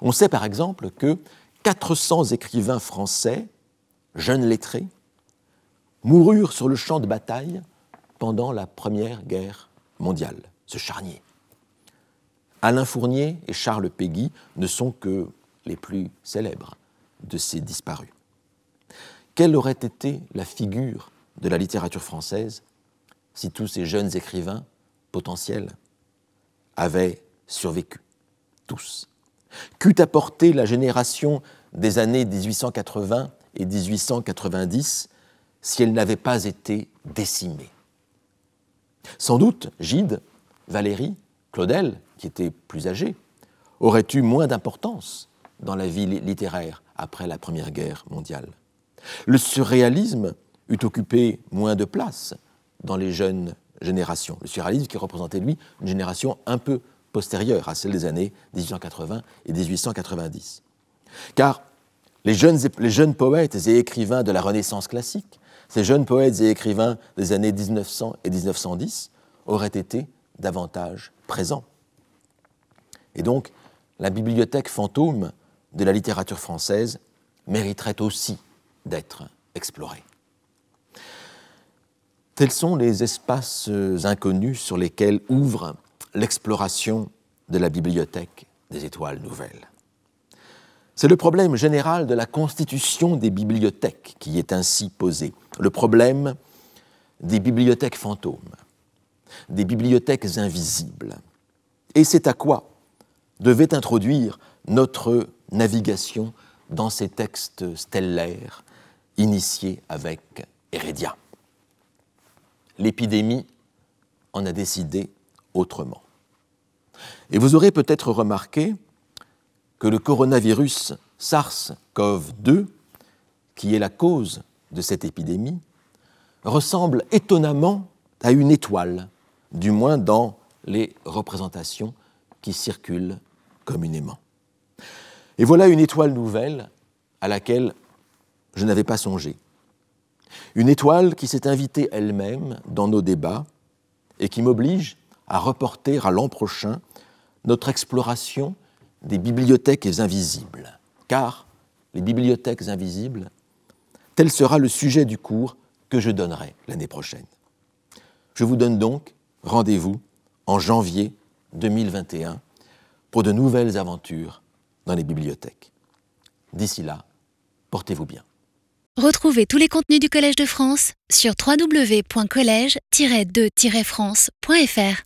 On sait par exemple que 400 écrivains français, jeunes lettrés, moururent sur le champ de bataille pendant la Première Guerre mondiale, ce charnier. Alain Fournier et Charles Péguy ne sont que les plus célèbres de ces disparus. Quelle aurait été la figure de la littérature française si tous ces jeunes écrivains potentiels avaient survécu, tous Qu'eût apporté la génération des années 1880 et 1890 si elle n'avait pas été décimée Sans doute, Gide, Valérie, Claudel, qui était plus âgé, aurait eu moins d'importance dans la vie littéraire après la Première Guerre mondiale. Le surréalisme eût occupé moins de place dans les jeunes générations. Le surréalisme qui représentait, lui, une génération un peu postérieure à celle des années 1880 et 1890. Car les jeunes, les jeunes poètes et écrivains de la Renaissance classique, ces jeunes poètes et écrivains des années 1900 et 1910, auraient été davantage présents. Et donc, la bibliothèque fantôme de la littérature française mériterait aussi d'être explorée. Tels sont les espaces inconnus sur lesquels ouvre l'exploration de la bibliothèque des étoiles nouvelles. C'est le problème général de la constitution des bibliothèques qui est ainsi posé, le problème des bibliothèques fantômes, des bibliothèques invisibles. Et c'est à quoi devait introduire notre navigation dans ces textes stellaires initiés avec Hérédia. L'épidémie en a décidé autrement. Et vous aurez peut-être remarqué que le coronavirus SARS-CoV-2, qui est la cause de cette épidémie, ressemble étonnamment à une étoile, du moins dans les représentations qui circulent communément. Et voilà une étoile nouvelle à laquelle je n'avais pas songé. Une étoile qui s'est invitée elle-même dans nos débats et qui m'oblige à reporter à l'an prochain notre exploration des bibliothèques invisibles. Car les bibliothèques invisibles, tel sera le sujet du cours que je donnerai l'année prochaine. Je vous donne donc rendez-vous en janvier 2021 pour de nouvelles aventures dans les bibliothèques. D'ici là, portez-vous bien. Retrouvez tous les contenus du Collège de France sur www.colège-2-france.fr.